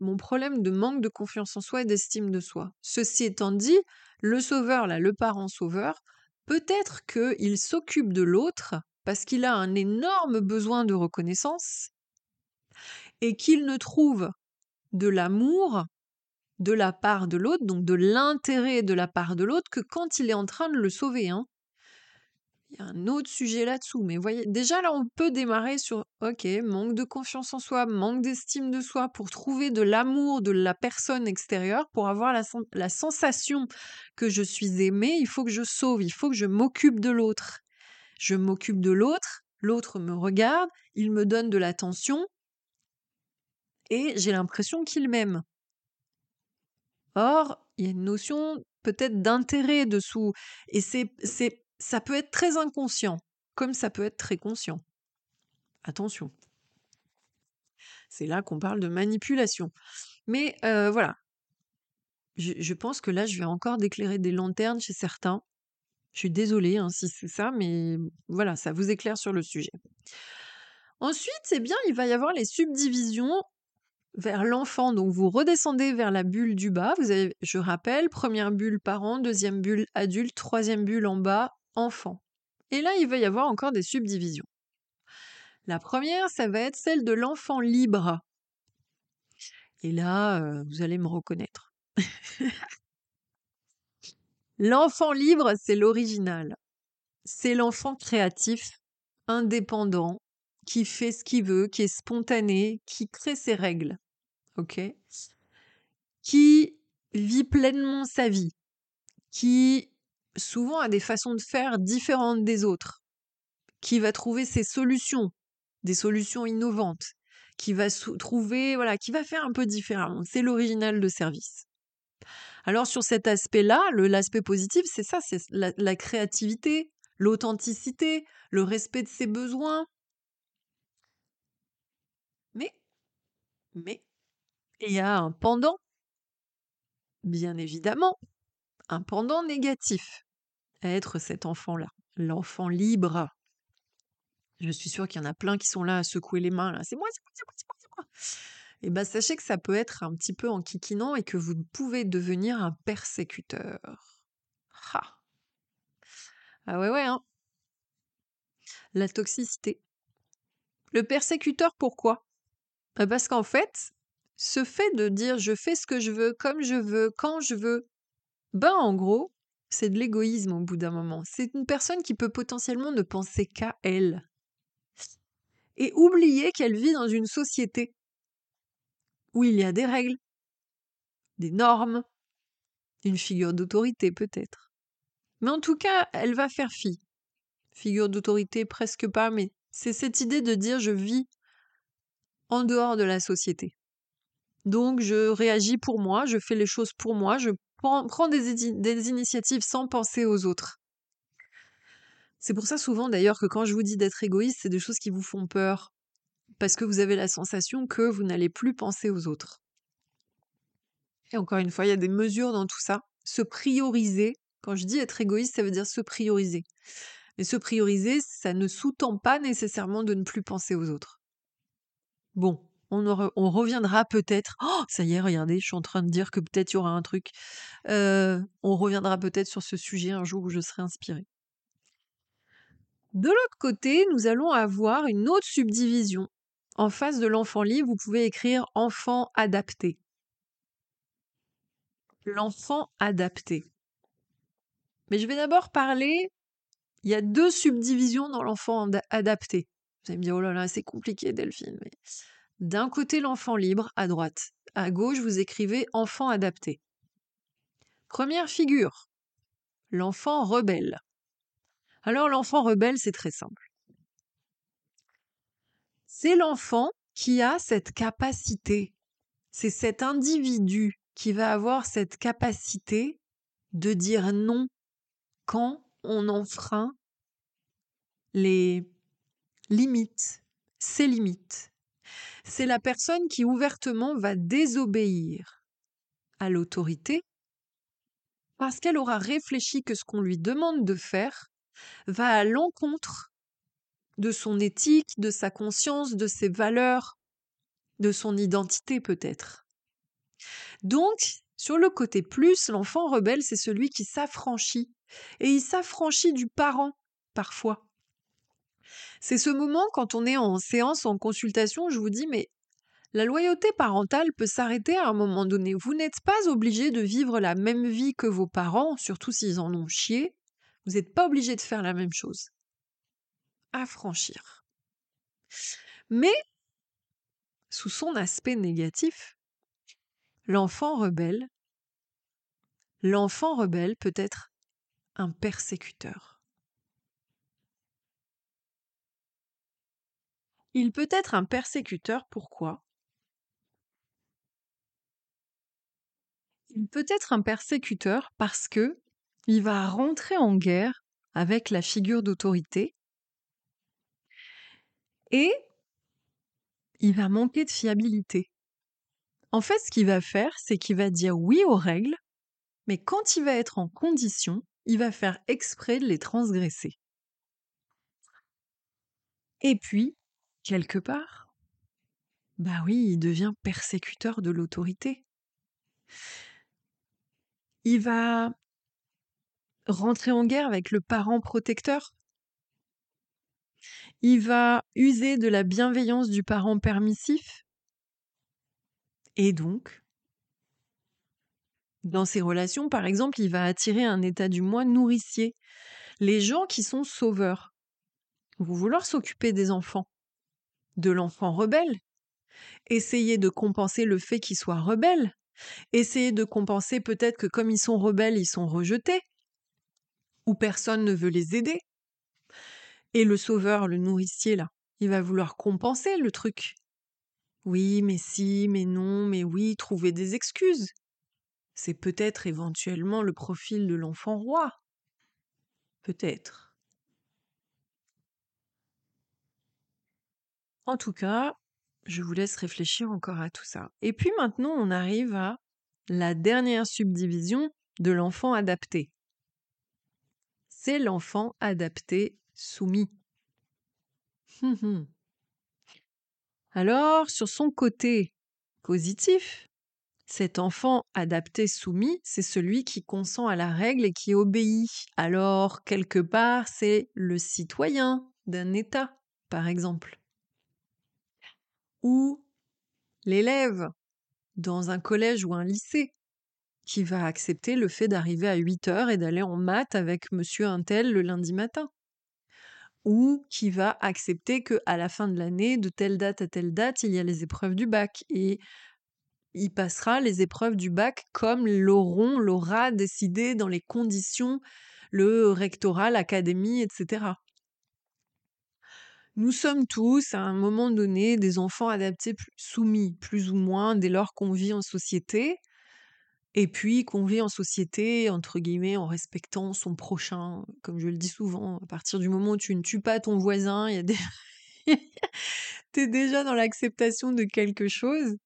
mon problème de manque de confiance en soi et d'estime de soi. Ceci étant dit, le sauveur, le parent sauveur, peut-être qu'il s'occupe de l'autre parce qu'il a un énorme besoin de reconnaissance et qu'il ne trouve de l'amour de la part de l'autre, donc de l'intérêt de la part de l'autre, que quand il est en train de le sauver. Hein. Y a un autre sujet là-dessous, mais voyez, déjà là, on peut démarrer sur, ok, manque de confiance en soi, manque d'estime de soi, pour trouver de l'amour de la personne extérieure, pour avoir la, la sensation que je suis aimée, il faut que je sauve, il faut que je m'occupe de l'autre. Je m'occupe de l'autre, l'autre me regarde, il me donne de l'attention, et j'ai l'impression qu'il m'aime. Or, il y a une notion peut-être d'intérêt dessous, et c'est ça peut être très inconscient, comme ça peut être très conscient. Attention. C'est là qu'on parle de manipulation. Mais voilà. Je, pense que là, je vais encore déclarer des lanternes chez certains. Je suis désolée hein, si c'est ça, mais voilà, ça vous éclaire sur le sujet. Ensuite, bien, il va y avoir les subdivisions vers l'enfant. Donc vous redescendez vers la bulle du bas. Vous avez, je rappelle, première bulle parent, deuxième bulle adulte, troisième bulle en bas, enfant. Et là, il va y avoir encore des subdivisions. La première, ça va être celle de l'enfant libre. Et là, euh, vous allez me reconnaître. l'enfant libre, c'est l'original. C'est l'enfant créatif, indépendant, qui fait ce qu'il veut, qui est spontané, qui crée ses règles. OK? Qui vit pleinement sa vie, qui souvent a des façons de faire différentes des autres, qui va trouver ses solutions, des solutions innovantes, qui va trouver, voilà, qui va faire un peu différemment. C'est l'original de service. Alors sur cet aspect-là, l'aspect positif, c'est ça, c'est la, la créativité, l'authenticité, le respect de ses besoins. Mais, mais, il y a un pendant, bien évidemment, un pendant négatif être cet enfant-là, l'enfant libre. Je suis sûre qu'il y en a plein qui sont là à secouer les mains. C'est moi, c'est moi, c'est moi, c'est moi, c'est moi. Et bien, sachez que ça peut être un petit peu enquiquinant et que vous pouvez devenir un persécuteur. Ah, ah ouais, ouais, hein. La toxicité. Le persécuteur, pourquoi? Bah, Parce qu'en fait, ce fait de dire je fais ce que je veux, comme je veux, quand je veux, ben en gros, c'est de l'égoïsme au bout d'un moment. C'est une personne qui peut potentiellement ne penser qu'à elle. Et oublier qu'elle vit dans une société où il y a des règles, des normes, une figure d'autorité peut-être. Mais en tout cas, elle va faire fi. Figure d'autorité presque pas, mais c'est cette idée de dire je vis en dehors de la société. Donc je réagis pour moi, je fais les choses pour moi, je prends des, initiatives sans penser aux autres. C'est pour ça souvent d'ailleurs que quand je vous dis d'être égoïste, c'est des choses qui vous font peur, parce que vous avez la sensation que vous n'allez plus penser aux autres. Et encore une fois, il y a des mesures dans tout ça. Se prioriser, quand je dis être égoïste, ça veut dire se prioriser. Mais se prioriser, ça ne sous-tend pas nécessairement de ne plus penser aux autres. Bon, on, reviendra peut-être. Oh, ça y est, regardez, je suis en train de dire que peut-être il y aura un truc. Euh, on reviendra peut-être sur ce sujet un jour où je serai inspirée. De l'autre côté, nous allons avoir une autre subdivision. En face de l'enfant libre, vous pouvez écrire enfant adapté. L'enfant adapté. Mais je vais d'abord parler, il y a deux subdivisions dans l'enfant adapté. Vous allez me dire, oh là là, c'est compliqué Delphine. D'un côté l'enfant libre, à droite. À gauche, vous écrivez enfant adapté. Première figure, l'enfant rebelle. Alors l'enfant rebelle, c'est très simple. C'est l'enfant qui a cette capacité, c'est cet individu qui va avoir cette capacité de dire non quand on enfreint les limites, ses limites, c'est la personne qui ouvertement va désobéir à l'autorité parce qu'elle aura réfléchi que ce qu'on lui demande de faire va à l'encontre de son éthique, de sa conscience, de ses valeurs, de son identité peut-être. Donc, sur le côté plus, l'enfant rebelle, c'est celui qui s'affranchit. Et il s'affranchit du parent, parfois. C'est ce moment quand on est en séance, en consultation, je vous dis, mais la loyauté parentale peut s'arrêter à un moment donné. Vous n'êtes pas obligé de vivre la même vie que vos parents, surtout s'ils en ont chié. Vous n'êtes pas obligé de faire la même chose. Affranchir. Mais, sous son aspect négatif, l'enfant rebelle, l'enfant rebelle peut être un persécuteur. Il peut être un persécuteur, pourquoi? Il peut être un persécuteur parce que il va rentrer en guerre avec la figure d'autorité et il va manquer de fiabilité. En fait, ce qu'il va faire, c'est qu'il va dire oui aux règles, mais quand il va être en condition, il va faire exprès de les transgresser. Et puis, quelque part, bah oui, il devient persécuteur de l'autorité. Il va rentrer en guerre avec le parent protecteur. Il va user de la bienveillance du parent permissif. Et donc, dans ses relations, par exemple, il va attirer un état du moi nourricier. Les gens qui sont sauveurs vont vouloir s'occuper des enfants, de l'enfant rebelle, essayer de compenser le fait qu'il soit rebelle, essayer de compenser peut-être que comme ils sont rebelles, ils sont rejetés, ou personne ne veut les aider. Et le sauveur, le nourricier, là, il va vouloir compenser le truc. Oui, mais si, mais non, mais oui, trouver des excuses. C'est peut-être éventuellement le profil de l'enfant roi. Peut-être. En tout cas, je vous laisse réfléchir encore à tout ça. Et puis maintenant, on arrive à la dernière subdivision de l'enfant adapté. C'est l'enfant adapté soumis. Hum, hum. Alors, sur son côté positif, cet enfant adapté soumis, c'est celui qui consent à la règle et qui obéit. Alors, quelque part, c'est le citoyen d'un État, par exemple ou l'élève dans un collège ou un lycée qui va accepter le fait d'arriver à 8 heures et d'aller en maths avec monsieur Intel le lundi matin ou qui va accepter que à la fin de l'année, de telle date à telle date, il y a les épreuves du bac et il passera les épreuves du bac comme l'auront, l'aura décidé dans les conditions le rectorat, l'académie, etc. Nous sommes tous, à un moment donné, des enfants adaptés soumis, plus ou moins, dès lors qu'on vit en société, et puis qu'on vit en société, entre guillemets, en respectant son prochain, comme je le dis souvent, à partir du moment où tu ne tues pas ton voisin, il y a des... t'es déjà dans l'acceptation de quelque chose.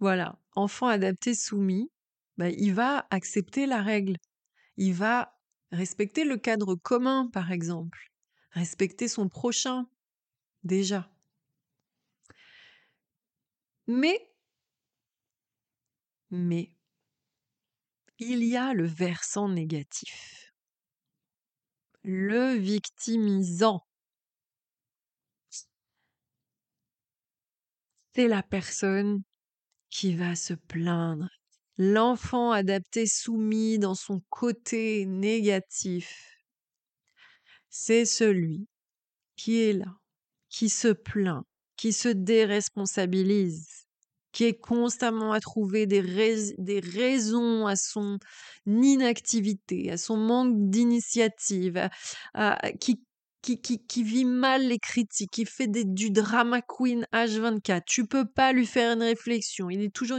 Voilà, enfant adapté soumis, bah, il va accepter la règle. Il va respecter le cadre commun, par exemple respecter son prochain, déjà. Mais, mais, il y a le versant négatif, le victimisant. C'est la personne qui va se plaindre. L'enfant adapté soumis dans son côté négatif c'est celui qui est là, qui se plaint, qui se déresponsabilise, qui est constamment à trouver des, raisons à son inactivité, à son manque d'initiative, qui qui, qui, vit mal les critiques, qui fait des, du drama queen H24. Tu peux pas lui faire une réflexion. Il est toujours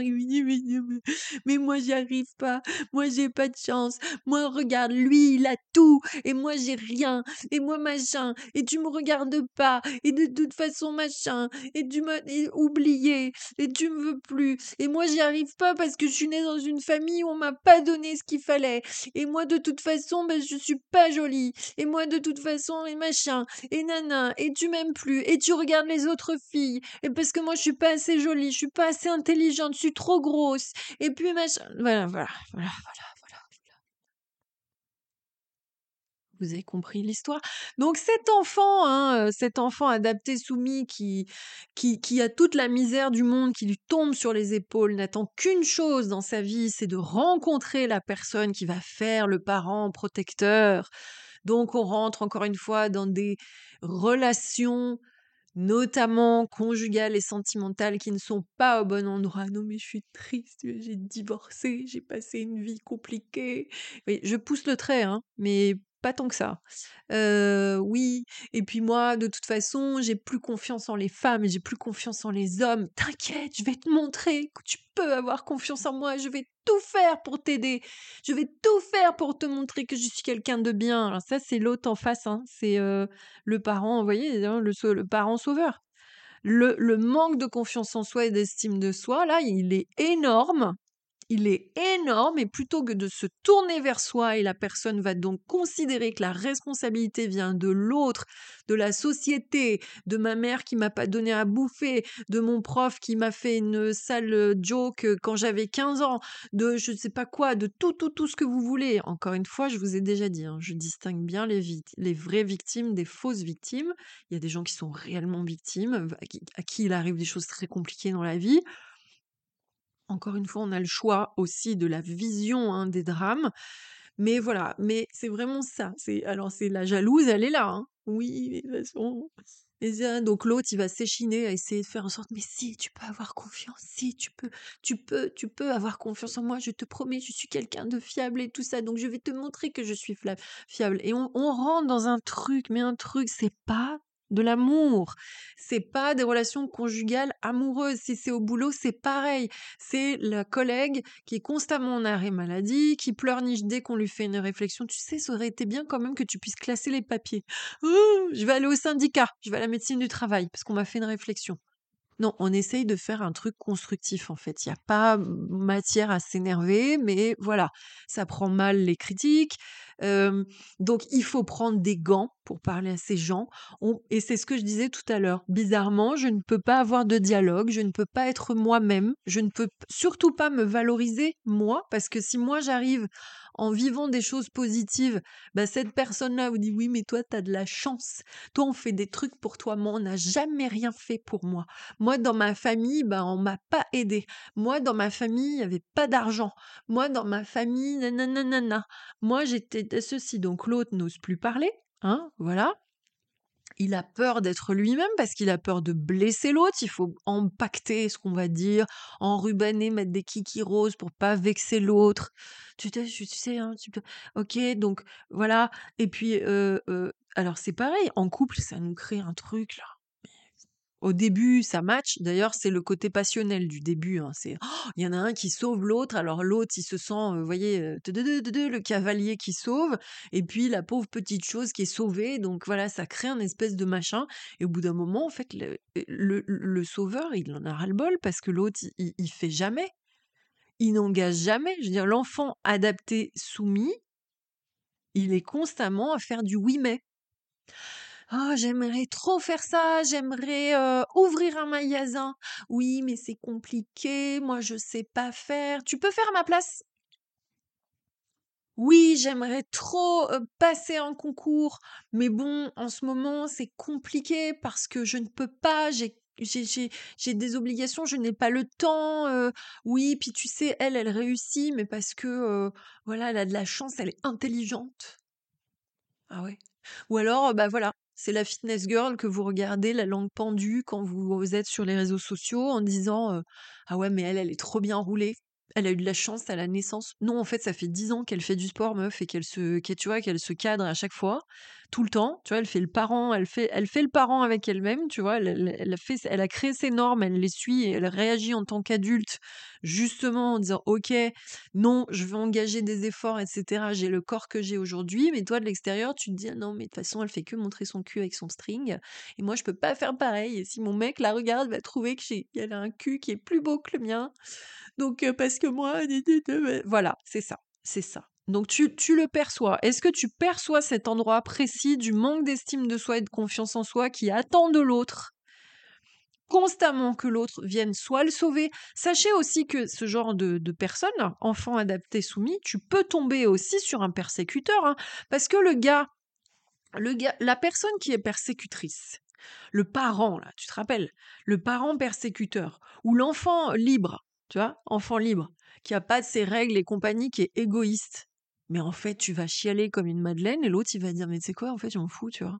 mais moi j'y arrive pas. Moi j'ai pas de chance. Moi regarde lui il a tout. Et moi j'ai rien. Et moi machin. Et tu me regardes pas. Et de toute façon machin. Et tu m'as oublié. Et tu me veux plus. Et moi j'y arrive pas parce que je suis née dans une famille où on m'a pas donné ce qu'il fallait. Et moi de toute façon ben je suis pas jolie. Et moi de toute façon et et nana, et tu m'aimes plus, et tu regardes les autres filles, et parce que moi je suis pas assez jolie, je suis pas assez intelligente, je suis trop grosse, et puis machin. Voilà, voilà, voilà, voilà. vous avez compris l'histoire. Donc cet enfant, hein, cet enfant adapté soumis qui, qui, qui a toute la misère du monde qui lui tombe sur les épaules, n'attend qu'une chose dans sa vie, c'est de rencontrer la personne qui va faire le parent protecteur. Donc on rentre encore une fois dans des relations notamment conjugales et sentimentales qui ne sont pas au bon endroit. Non mais je suis triste, j'ai divorcé, j'ai passé une vie compliquée. Je pousse le trait, hein, mais pas tant que ça. oui, et puis moi, de toute façon, j'ai plus confiance en les femmes, j'ai plus confiance en les hommes. T'inquiète, je vais te montrer que tu peux avoir confiance en moi, je vais tout faire pour t'aider. Je vais tout faire pour te montrer que je suis quelqu'un de bien. Ça, c'est l'autre en face, hein. c'est le parent, vous voyez, hein, le, le, parent sauveur. Le, le manque de confiance en soi et d'estime de soi, là, il est énorme il est énorme et plutôt que de se tourner vers soi et la personne va donc considérer que la responsabilité vient de l'autre, de la société, de ma mère qui m'a pas donné à bouffer, de mon prof qui m'a fait une sale joke quand j'avais 15 ans, de je ne sais pas quoi, de tout tout tout ce que vous voulez. Encore une fois, je vous ai déjà dit, hein, je distingue bien les, les vraies victimes des fausses victimes. Il y a des gens qui sont réellement victimes, à qui il arrive des choses très compliquées dans la vie encore une fois, on a le choix aussi de la vision hein, des drames. Mais voilà, mais c'est vraiment ça. C'est alors c'est la jalouse, elle est là. Hein. Oui, de toute façon. donc l'autre, il va s'échiner à essayer de faire en sorte. Mais si, tu peux avoir confiance. Si, tu peux, tu peux, tu peux avoir confiance en moi. Je te promets, je suis quelqu'un de fiable et tout ça. Donc je vais te montrer que je suis fiable. Et on rentre dans un truc, mais un truc, c'est pas de l'amour. C'est pas des relations conjugales amoureuses. Si c'est au boulot, c'est pareil. C'est la collègue qui est constamment en arrêt maladie, qui pleurniche dès qu'on lui fait une réflexion. Tu sais, ça aurait été bien quand même que tu puisses classer les papiers. Oh, je vais aller au syndicat, je vais à la médecine du travail parce qu'on m'a fait une réflexion. Non, on essaye de faire un truc constructif en fait. Il n'y a pas matière à s'énerver, mais voilà, ça prend mal les critiques. Donc il faut prendre des gants pour parler à ces gens. et c'est ce que je disais tout à l'heure. Bizarrement, je ne peux pas avoir de dialogue, je ne peux pas être moi-même, je ne peux surtout pas me valoriser moi, parce que si moi j'arrive en vivant des choses positives, bah cette personne-là vous dit oui, mais toi, tu as de la chance. Toi, on fait des trucs pour toi. Moi, on n'a jamais rien fait pour moi. Moi, dans ma famille, bah, on m'a pas aidé. Moi, dans ma famille, il n'y avait pas d'argent. Moi, dans ma famille, nanana. Moi, j'étais ceci. Donc, l'autre n'ose plus parler. Hein, voilà. Il a peur d'être lui-même parce qu'il a peur de blesser l'autre. Il faut empacter ce qu'on va dire, enrubanner, mettre des kikis roses pour pas vexer l'autre. Tu, sais, tu sais, hein, tu ok, donc voilà. Et puis, alors c'est pareil, en couple, ça nous crée un truc là. Au début, ça match. D'ailleurs, c'est le côté passionnel du début. Hein. C'est, oh, il y en a un qui sauve l'autre. Alors l'autre, il se sent, vous voyez, le cavalier qui sauve, et puis la pauvre petite chose qui est sauvée. Donc voilà, ça crée un espèce de machin. Et au bout d'un moment, en fait, le, sauveur, il en a ras le bol parce que l'autre, il, il fait jamais. Il n'engage jamais. Je veux dire, l'enfant adapté, soumis, il est constamment à faire du oui mais. «Oh, j'aimerais trop faire ça, j'aimerais, ouvrir un magasin. Oui, mais c'est compliqué, moi je sais pas faire. Tu peux faire ma place?» «Oui, j'aimerais trop, passer un concours, mais bon, en ce moment, c'est compliqué parce que je ne peux pas, j'ai j'ai des obligations, je n'ai pas le temps, oui, puis tu sais, elle, elle réussit, mais parce que, voilà, elle a de la chance, elle est intelligente». Ah ouais? Ou alors, bah, voilà, c'est la fitness girl que vous regardez la langue pendue quand vous êtes sur les réseaux sociaux en disant ah ouais mais elle elle est trop bien roulée elle a eu de la chance à la naissance. Non, en fait, ça fait dix ans qu'elle fait du sport, meuf, et qu'elle se, tu qu'elle se cadre à chaque fois, tout le temps. Tu vois, elle fait le parent, elle fait, elle fait le parent avec elle-même. Tu vois, elle, a fait, elle a créé ses normes, elle les suit, et elle réagit en tant qu'adulte, justement en disant, ok, non, je veux engager des efforts, etc. J'ai le corps que j'ai aujourd'hui, mais toi de l'extérieur, tu te dis, ah non, mais de toute façon, elle fait que montrer son cul avec son string, et moi, je peux pas faire pareil. Et si mon mec la regarde, va trouver que j'ai, a un cul qui est plus beau que le mien. Donc, parce que moi, voilà, c'est ça, c'est ça. Donc tu, le perçois. Est-ce que tu perçois cet endroit précis du manque d'estime de soi et de confiance en soi qui attend de l'autre? Constamment que l'autre vienne soit le sauver. Sachez aussi que ce genre de, personnes, enfants adaptés soumis, tu peux tomber aussi sur un persécuteur, hein, parce que le gars, le gars, la personne qui est persécutrice, le parent, là, tu te rappelles, le parent persécuteur, ou l'enfant libre, tu vois, enfant libre, qui a pas de ses règles et compagnie, qui est égoïste. Mais en fait, tu vas chialer comme une madeleine et l'autre, il va dire, mais tu sais quoi, en fait, je m'en fous, tu vois?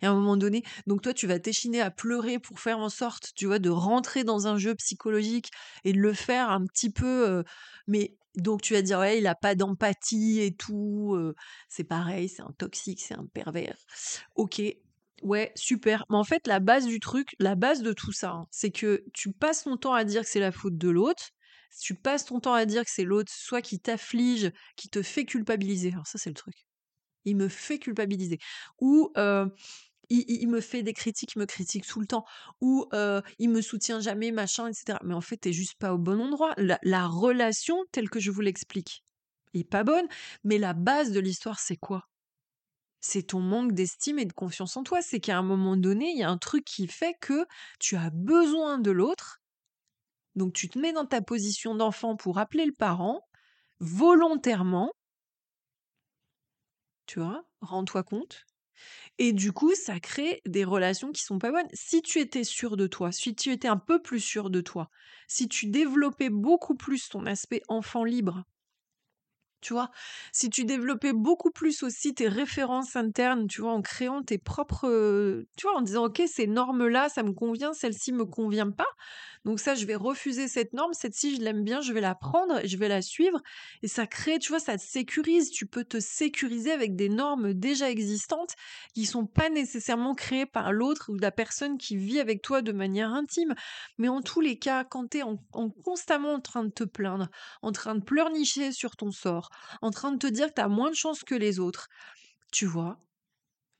Et à un moment donné, donc toi, tu vas t'échiner à pleurer pour faire en sorte, tu vois, de rentrer dans un jeu psychologique et de le faire un petit peu. mais donc tu vas dire, ouais, il a pas d'empathie et tout. c'est pareil, c'est un toxique, c'est un pervers. Ok. Ouais, super. Mais en fait, la base du truc, la base de tout ça, hein, c'est que tu passes ton temps à dire que c'est la faute de l'autre, tu passes ton temps à dire que c'est l'autre, soit qui t'afflige, qui te fait culpabiliser. Alors ça, c'est le truc. Il me fait culpabiliser. Ou il, me fait des critiques, il me critique tout le temps. Ou il me soutient jamais, machin, etc. Mais en fait, t'es juste pas au bon endroit. La, relation, telle que je vous l'explique, est pas bonne. Mais la base de l'histoire, c'est quoi? C'est ton manque d'estime et de confiance en toi. C'est qu'à un moment donné, il y a un truc qui fait que tu as besoin de l'autre. Donc tu te mets dans ta position d'enfant pour appeler le parent volontairement tu vois, rends-toi compte. Et du coup, ça crée des relations qui sont pas bonnes. Si tu étais sûr de toi, si tu étais un peu plus sûr de toi, si tu développais beaucoup plus ton aspect enfant libre, tu vois, si tu développais beaucoup plus aussi tes références internes, tu vois, en créant tes propres, tu vois, en disant ok ces normes là, ça me convient, celle-ci me convient pas, donc ça, je vais refuser cette norme. Cette-ci, je l'aime bien, je vais la prendre, je vais la suivre. Et ça crée, tu vois, ça te sécurise. Tu peux te sécuriser avec des normes déjà existantes qui sont pas nécessairement créées par l'autre ou la personne qui vit avec toi de manière intime. Mais en tous les cas, quand tu es en, constamment en train de te plaindre, en train de pleurnicher sur ton sort, en train de te dire que tu as moins de chance que les autres, tu vois,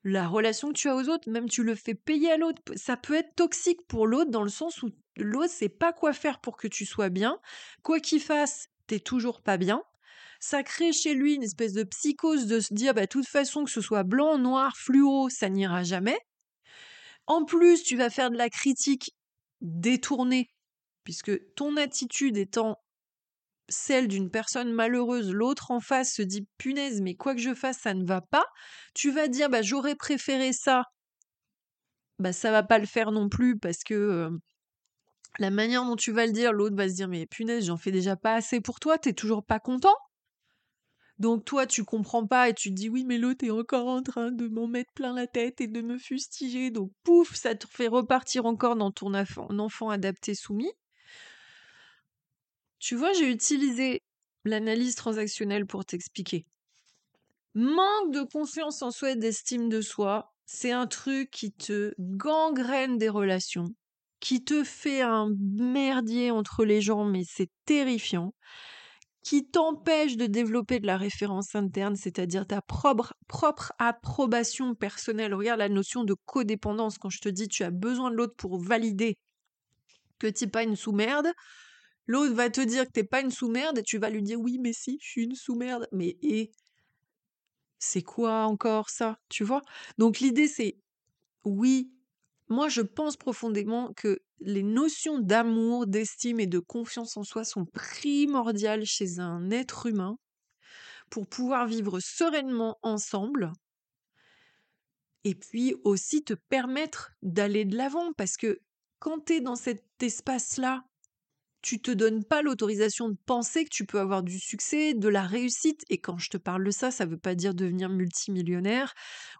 la relation que tu as aux autres, même tu le fais payer à l'autre, ça peut être toxique pour l'autre dans le sens où l'autre sait pas quoi faire pour que tu sois bien. Quoi qu'il fasse, t'es toujours pas bien. Ça crée chez lui une espèce de psychose de se dire, bah, de toute façon, que ce soit blanc, noir, fluo, ça n'ira jamais. En plus, tu vas faire de la critique détournée, puisque ton attitude étant celle d'une personne malheureuse, l'autre en face se dit punaise, mais quoi que je fasse, ça ne va pas. Tu vas dire bah j'aurais préféré ça. Bah ça va pas le faire non plus parce que la manière dont tu vas le dire, l'autre va se dire mais punaise, j'en fais déjà pas assez pour toi, t'es toujours pas content. Donc toi, tu comprends pas et tu te dis oui, mais l'autre est encore en train de m'en mettre plein la tête et de me fustiger. Donc pouf, ça te fait repartir encore dans ton enfant adapté soumis. Tu vois, j'ai utilisé l'analyse transactionnelle pour t'expliquer. Manque de confiance en soi et d'estime de soi, c'est un truc qui te gangrène des relations, qui te fait un merdier entre les gens, mais c'est terrifiant, qui t'empêche de développer de la référence interne, c'est-à-dire ta propre, approbation personnelle. Regarde la notion de codépendance quand je te dis tu as besoin de l'autre pour valider que tu n'es pas une sous-merde. L'autre va te dire que t'es pas une sous-merde et tu vas lui dire oui, mais si, je suis une sous-merde. Mais et c'est quoi encore ça, tu vois? Donc l'idée c'est oui, moi je pense profondément que les notions d'amour, d'estime et de confiance en soi sont primordiales chez un être humain pour pouvoir vivre sereinement ensemble et puis aussi te permettre d'aller de l'avant parce que quand tu es dans cet espace-là tu te donnes pas l'autorisation de penser que tu peux avoir du succès, de la réussite. Et quand je te parle de ça, ça veut pas dire devenir multimillionnaire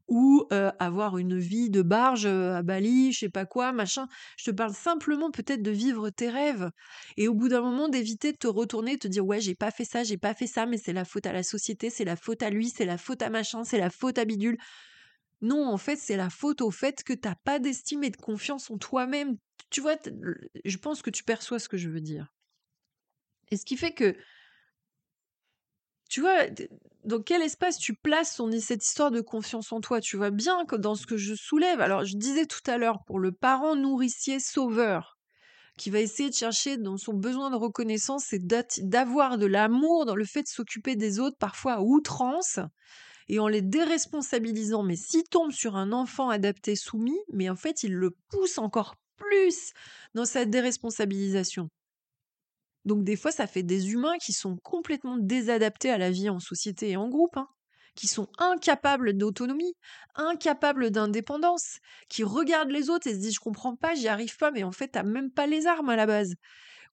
ou avoir une vie de barge à Bali, je sais pas quoi, machin. Je te parle simplement peut-être de vivre tes rêves. Et au bout d'un moment, d'éviter de te retourner, de te dire ouais, j'ai pas fait ça, j'ai pas fait ça, mais c'est la faute à la société, c'est la faute à lui, c'est la faute à machin, c'est la faute à bidule. Non, en fait, c'est la faute au fait que t'as pas d'estime et de confiance en toi-même. Tu vois, je pense que tu perçois ce que je veux dire. Et ce qui fait que, tu vois, dans quel espace tu places cette histoire de confiance en toi? Tu vois bien que dans ce que je soulève, alors je disais tout à l'heure, pour le parent nourricier sauveur, qui va essayer de chercher dans son besoin de reconnaissance et d'avoir de l'amour dans le fait de s'occuper des autres, parfois à outrance, et en les déresponsabilisant. Mais s'il tombe sur un enfant adapté soumis, mais en fait, il le pousse encore plus dans sa déresponsabilisation. Donc des fois, ça fait des humains qui sont complètement désadaptés à la vie en société et en groupe. Hein qui sont incapables d'autonomie, incapables d'indépendance, qui regardent les autres et se disent je comprends pas, j'y arrive pas, mais en fait t'as même pas les armes à la base.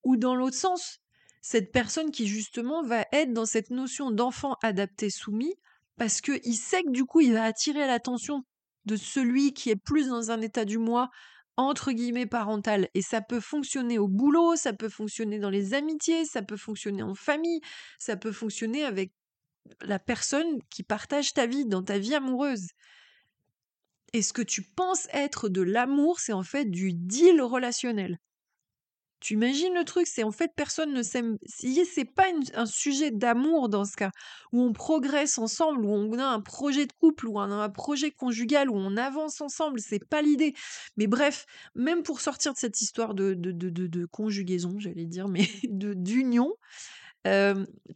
Ou dans l'autre sens, cette personne qui justement va être dans cette notion d'enfant adapté soumis parce qu'il sait que du coup il va attirer l'attention de celui qui est plus dans un état du moi entre guillemets parental et ça peut fonctionner au boulot, ça peut fonctionner dans les amitiés, ça peut fonctionner en famille, ça peut fonctionner avec la personne qui partage ta vie, dans ta vie amoureuse. Et ce que tu penses être de l'amour, c'est en fait du deal relationnel. Tu imagines le truc, c'est en fait personne ne s'aime. C'est pas un sujet d'amour dans ce cas, où on progresse ensemble, où on a un projet de couple, où on a un projet conjugal, où on avance ensemble, c'est pas l'idée. Mais bref, même pour sortir de cette histoire de, de, de, conjugaison, j'allais dire, mais d'union,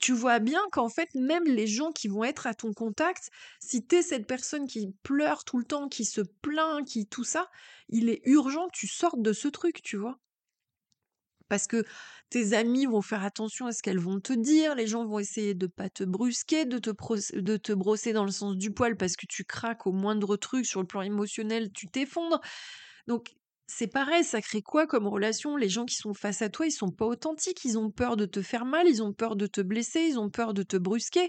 tu vois bien qu'en fait, même les gens qui vont être à ton contact, si tu es cette personne qui pleure tout le temps, qui se plaint, qui tout ça, il est urgent que tu sortes de ce truc, tu vois. Parce que tes amis vont faire attention à ce qu'elles vont te dire, les gens vont essayer de pas te brusquer, de te, de te brosser dans le sens du poil parce que tu craques au moindre truc sur le plan émotionnel, tu t'effondres. Donc c'est pareil, ça crée quoi comme relation? Les gens qui sont face à toi, ils sont pas authentiques, ils ont peur de te faire mal, ils ont peur de te blesser, ils ont peur de te brusquer.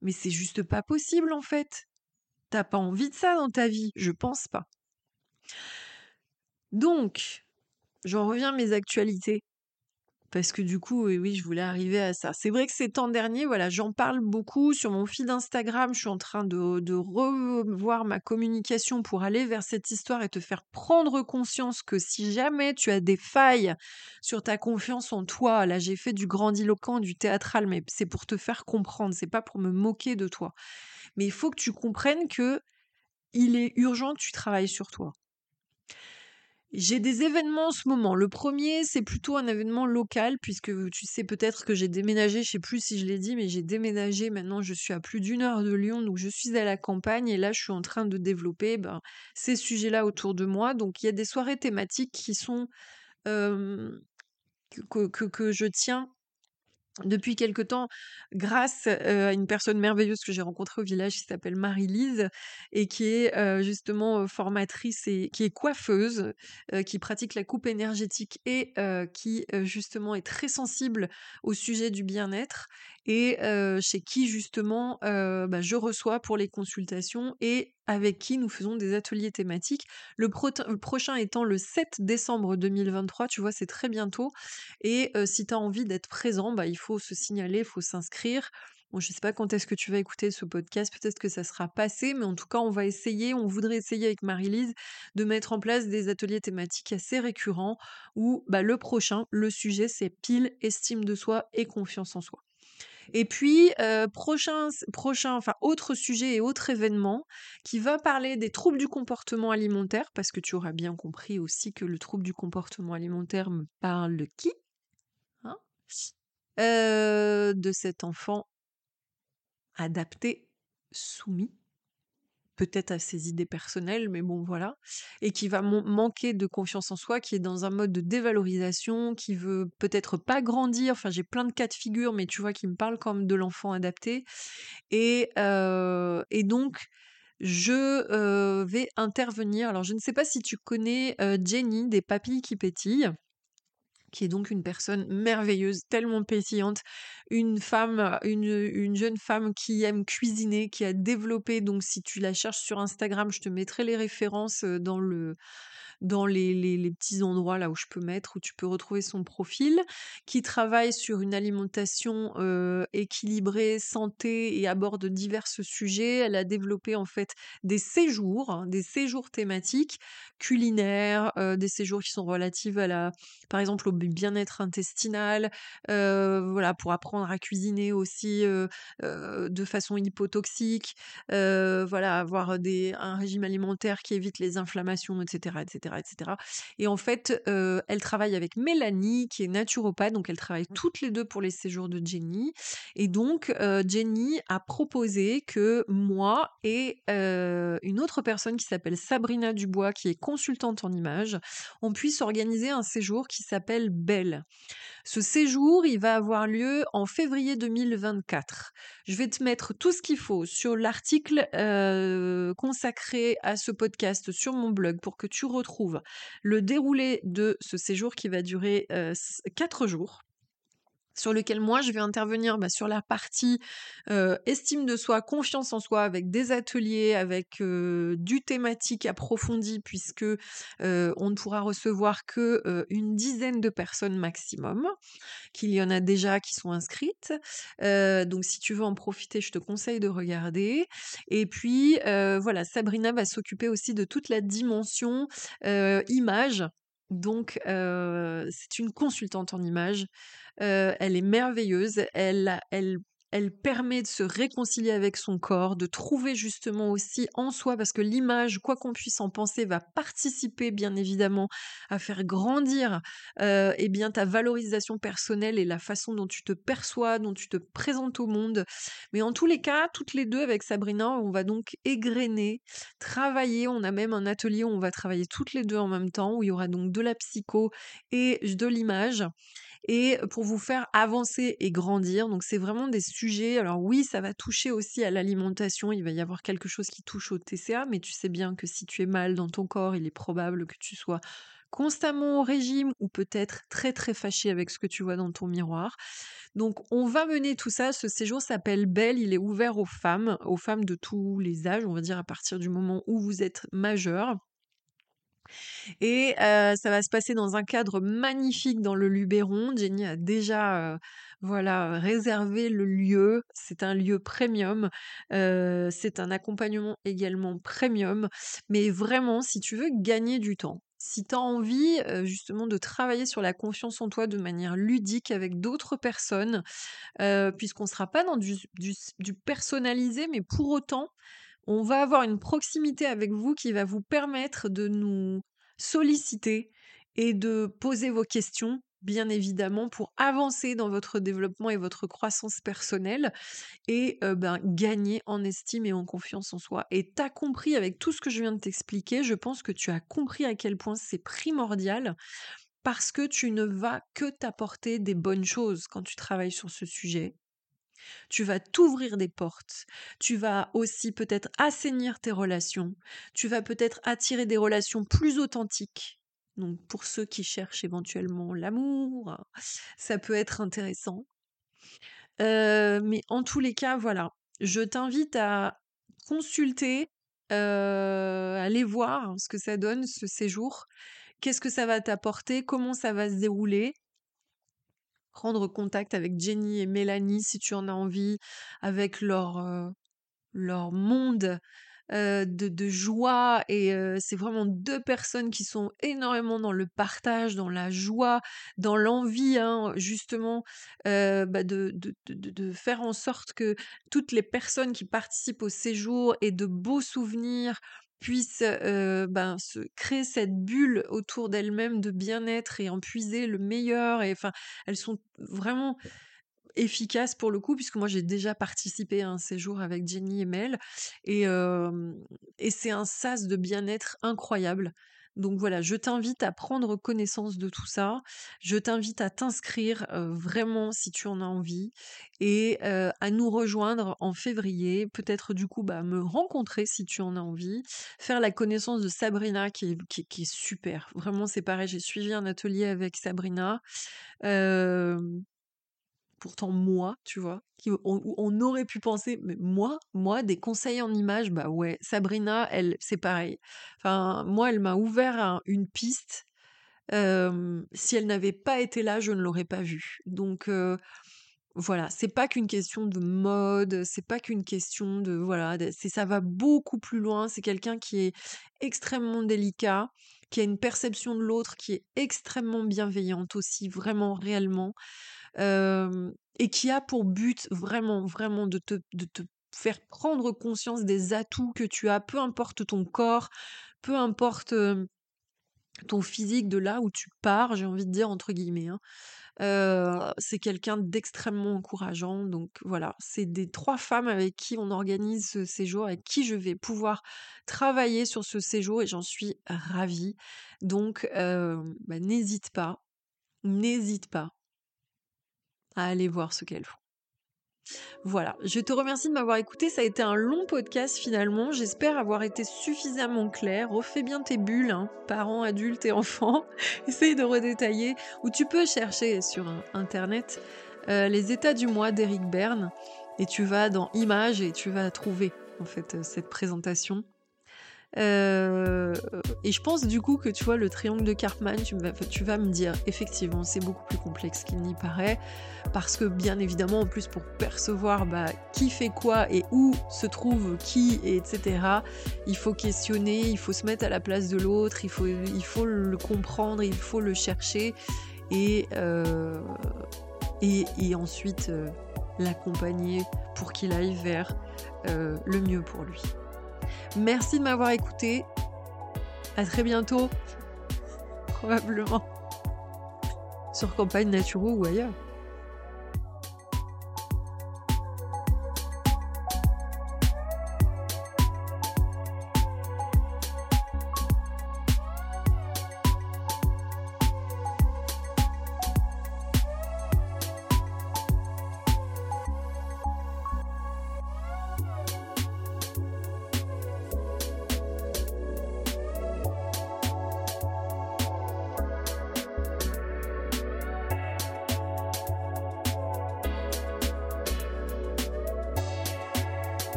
Mais c'est juste pas possible en fait. T'as pas envie de ça dans ta vie, je pense pas. Donc, j'en reviens à mes actualités parce que du coup, oui, je voulais arriver à ça. C'est vrai que ces temps derniers, voilà, j'en parle beaucoup sur mon feed Instagram. Je suis en train de, de, revoir ma communication pour aller vers cette histoire et te faire prendre conscience que si jamais tu as des failles sur ta confiance en toi, là, j'ai fait du grandiloquent, du théâtral, mais c'est pour te faire comprendre, c'est pas pour me moquer de toi. Mais il faut que tu comprennes que il est urgent que tu travailles sur toi. J'ai des événements en ce moment. Le premier, c'est plutôt un événement local, puisque tu sais peut-être que j'ai déménagé, je sais plus si je l'ai dit, mais j'ai déménagé. Maintenant, je suis à plus d'une heure de Lyon, donc je suis à la campagne et là, je suis en train de développer ben, ces sujets-là autour de moi. Donc, il y a des soirées thématiques qui sont que, que, que je tiens depuis quelque temps grâce à une personne merveilleuse que j'ai rencontrée au village qui s'appelle Marie-Lise et qui est justement formatrice et qui est coiffeuse, qui pratique la coupe énergétique et qui justement est très sensible au sujet du bien-être et chez qui justement bah, je reçois pour les consultations et avec qui nous faisons des ateliers thématiques. Le, prochain étant le 7 décembre 2023, tu vois, c'est très bientôt. Et si tu as envie d'être présent, bah, il faut se signaler, il faut s'inscrire. Je ne sais pas quand est-ce que tu vas écouter ce podcast, peut-être que ça sera passé, mais en tout cas, on va essayer, on voudrait essayer avec Marie-Lise de mettre en place des ateliers thématiques assez récurrents où bah, le prochain, le sujet, c'est pile estime de soi et confiance en soi. Et puis, prochain, prochain, enfin, autre sujet et autre événement qui va parler des troubles du comportement alimentaire, parce que tu auras bien compris aussi que le trouble du comportement alimentaire me parle de qui hein De cet enfant adapté, soumis peut-être à ses idées personnelles, mais bon voilà, et qui va manquer de confiance en soi, qui est dans un mode de dévalorisation, qui veut peut-être pas grandir, enfin j'ai plein de cas de figure, mais tu vois, qui me parle comme de l'enfant adapté, et, et donc je vais intervenir, alors je ne sais pas si tu connais Jenny des papilles qui pétillent, qui est donc une personne merveilleuse, tellement pétillante, une femme, une, une, jeune femme qui aime cuisiner, qui a développé, donc si tu la cherches sur Instagram, je te mettrai les références dans le, dans les, les, petits endroits là où je peux mettre, où tu peux retrouver son profil, qui travaille sur une alimentation équilibrée, santé et aborde divers sujets. Elle a développé en fait des séjours, hein, des séjours thématiques culinaires, des séjours qui sont relatifs à la, par exemple au bien-être intestinal, voilà pour apprendre à cuisiner aussi de façon hypotoxique, voilà avoir des, un régime alimentaire qui évite les inflammations, etc., etc etc. Et en fait, elle travaille avec Mélanie, qui est naturopathe, donc elle travaille mmh. toutes les deux pour les séjours de Jenny. Et donc, Jenny a proposé que moi et une autre personne qui s'appelle Sabrina Dubois, qui est consultante en images, on puisse organiser un séjour qui s'appelle Belle. Ce séjour, il va avoir lieu en février 2024. Je vais te mettre tout ce qu'il faut sur l'article consacré à ce podcast sur mon blog pour que tu retrouves le déroulé de ce séjour qui va durer 4 jours sur lequel moi je vais intervenir bah, sur la partie estime de soi, confiance en soi, avec des ateliers, avec du thématique approfondi, puisque on ne pourra recevoir que une dizaine de personnes maximum, qu'il y en a déjà qui sont inscrites. donc si tu veux en profiter, je te conseille de regarder. Et puis voilà, Sabrina va s'occuper aussi de toute la dimension image. Donc, c'est une consultante en images elle est merveilleuse. Elle, elle, elle permet de se réconcilier avec son corps, de trouver justement aussi en soi, parce que l'image, quoi qu'on puisse en penser, va participer bien évidemment à faire grandir eh bien ta valorisation personnelle et la façon dont tu te perçois, dont tu te présentes au monde. Mais en tous les cas, toutes les deux avec Sabrina, on va donc égrener, travailler. On a même un atelier où on va travailler toutes les deux en même temps, où il y aura donc de la psycho et de l'image et pour vous faire avancer et grandir. Donc c'est vraiment des sujets. Alors oui, ça va toucher aussi à l'alimentation. Il va y avoir quelque chose qui touche au TCA, mais tu sais bien que si tu es mal dans ton corps, il est probable que tu sois constamment au régime ou peut-être très très fâché avec ce que tu vois dans ton miroir. Donc on va mener tout ça. Ce séjour s'appelle Belle. Il est ouvert aux femmes, aux femmes de tous les âges, on va dire à partir du moment où vous êtes majeur. Et ça va se passer dans un cadre magnifique dans le Luberon. Jenny a déjà, voilà, réservé le lieu. C'est un lieu premium. c'est un accompagnement également premium. Mais vraiment, si tu veux gagner du temps, si tu as envie justement de travailler sur la confiance en toi de manière ludique avec d'autres personnes, puisqu'on ne sera pas dans du, du personnalisé, mais pour autant, on va avoir une proximité avec vous qui va vous permettre de nous solliciter et de poser vos questions, bien évidemment, pour avancer dans votre développement et votre croissance personnelle et ben, gagner en estime et en confiance en soi. Et tu as compris avec tout ce que je viens de t'expliquer, je pense que tu as compris à quel point c'est primordial parce que tu ne vas que t'apporter des bonnes choses quand tu travailles sur ce sujet tu vas t'ouvrir des portes, tu vas aussi peut-être assainir tes relations, tu vas peut-être attirer des relations plus authentiques. Donc pour ceux qui cherchent éventuellement l'amour, ça peut être intéressant. Euh, mais en tous les cas, voilà, je t'invite à consulter, euh, aller voir ce que ça donne ce séjour, qu'est-ce que ça va t'apporter, comment ça va se dérouler? Prendre contact avec Jenny et Mélanie si tu en as envie, avec leur, leur monde de, joie. Et c'est vraiment deux personnes qui sont énormément dans le partage, dans la joie, dans l'envie, hein, justement, bah, de, de, de, faire en sorte que toutes les personnes qui participent au séjour aient de beaux souvenirs, puissent ben, se créer cette bulle autour d'elles-mêmes de bien-être et en puiser le meilleur. Et enfin, elles sont vraiment efficaces pour le coup, puisque moi j'ai déjà participé à un séjour avec Jenny et Mel, et, et c'est un sas de bien-être incroyable. Donc voilà, je t'invite à prendre connaissance de tout ça. Je t'invite à t'inscrire vraiment si tu en as envie et à nous rejoindre en février. Peut-être du coup bah, me rencontrer si tu en as envie. Faire la connaissance de Sabrina qui est, qui, est super. Vraiment, c'est pareil. J'ai suivi un atelier avec Sabrina pourtant moi, tu vois, qui, on, aurait pu penser, mais moi, moi, des conseils en images, bah ouais, Sabrina, elle, c'est pareil. Enfin, moi, elle m'a ouvert une piste. si elle n'avait pas été là, je ne l'aurais pas vue. Donc voilà, c'est pas qu'une question de mode, c'est pas qu'une question de voilà, ça va beaucoup plus loin. C'est quelqu'un qui est extrêmement délicat, qui a une perception de l'autre qui est extrêmement bienveillante aussi, vraiment réellement et qui a pour but vraiment, vraiment de te, de te faire prendre conscience des atouts que tu as, peu importe ton corps, peu importe ton physique de là où tu pars, j'ai envie de dire entre guillemets. Hein. c'est quelqu'un d'extrêmement encourageant. Donc voilà, c'est des trois femmes avec qui on organise ce séjour, avec qui je vais pouvoir travailler sur ce séjour et j'en suis ravie. Donc bah, n'hésite pas, n'hésite pas à aller voir ce qu'elles font. Voilà, je te remercie de m'avoir écouté. Ça a été un long podcast finalement. J'espère avoir été suffisamment clair. Refais bien tes bulles, hein, parents, adultes et enfants. Essaye de redétailler. Ou tu peux chercher sur internet euh, les états du mois d'Eric Berne et tu vas dans images et tu vas trouver en fait euh, cette présentation. Euh, et je pense du coup que tu vois le triangle de Karpman, tu vas, me dire effectivement c'est beaucoup plus complexe qu'il n'y paraît, parce que bien évidemment en plus pour percevoir bah, qui fait quoi et où se trouve qui, etc., il faut questionner, il faut se mettre à la place de l'autre, il faut, il faut le comprendre, il faut le chercher et, euh, et, ensuite euh, l'accompagner pour qu'il aille vers le mieux pour lui. Merci de m'avoir écouté. À très bientôt. Probablement. Sur Campagne Naturo ou ailleurs.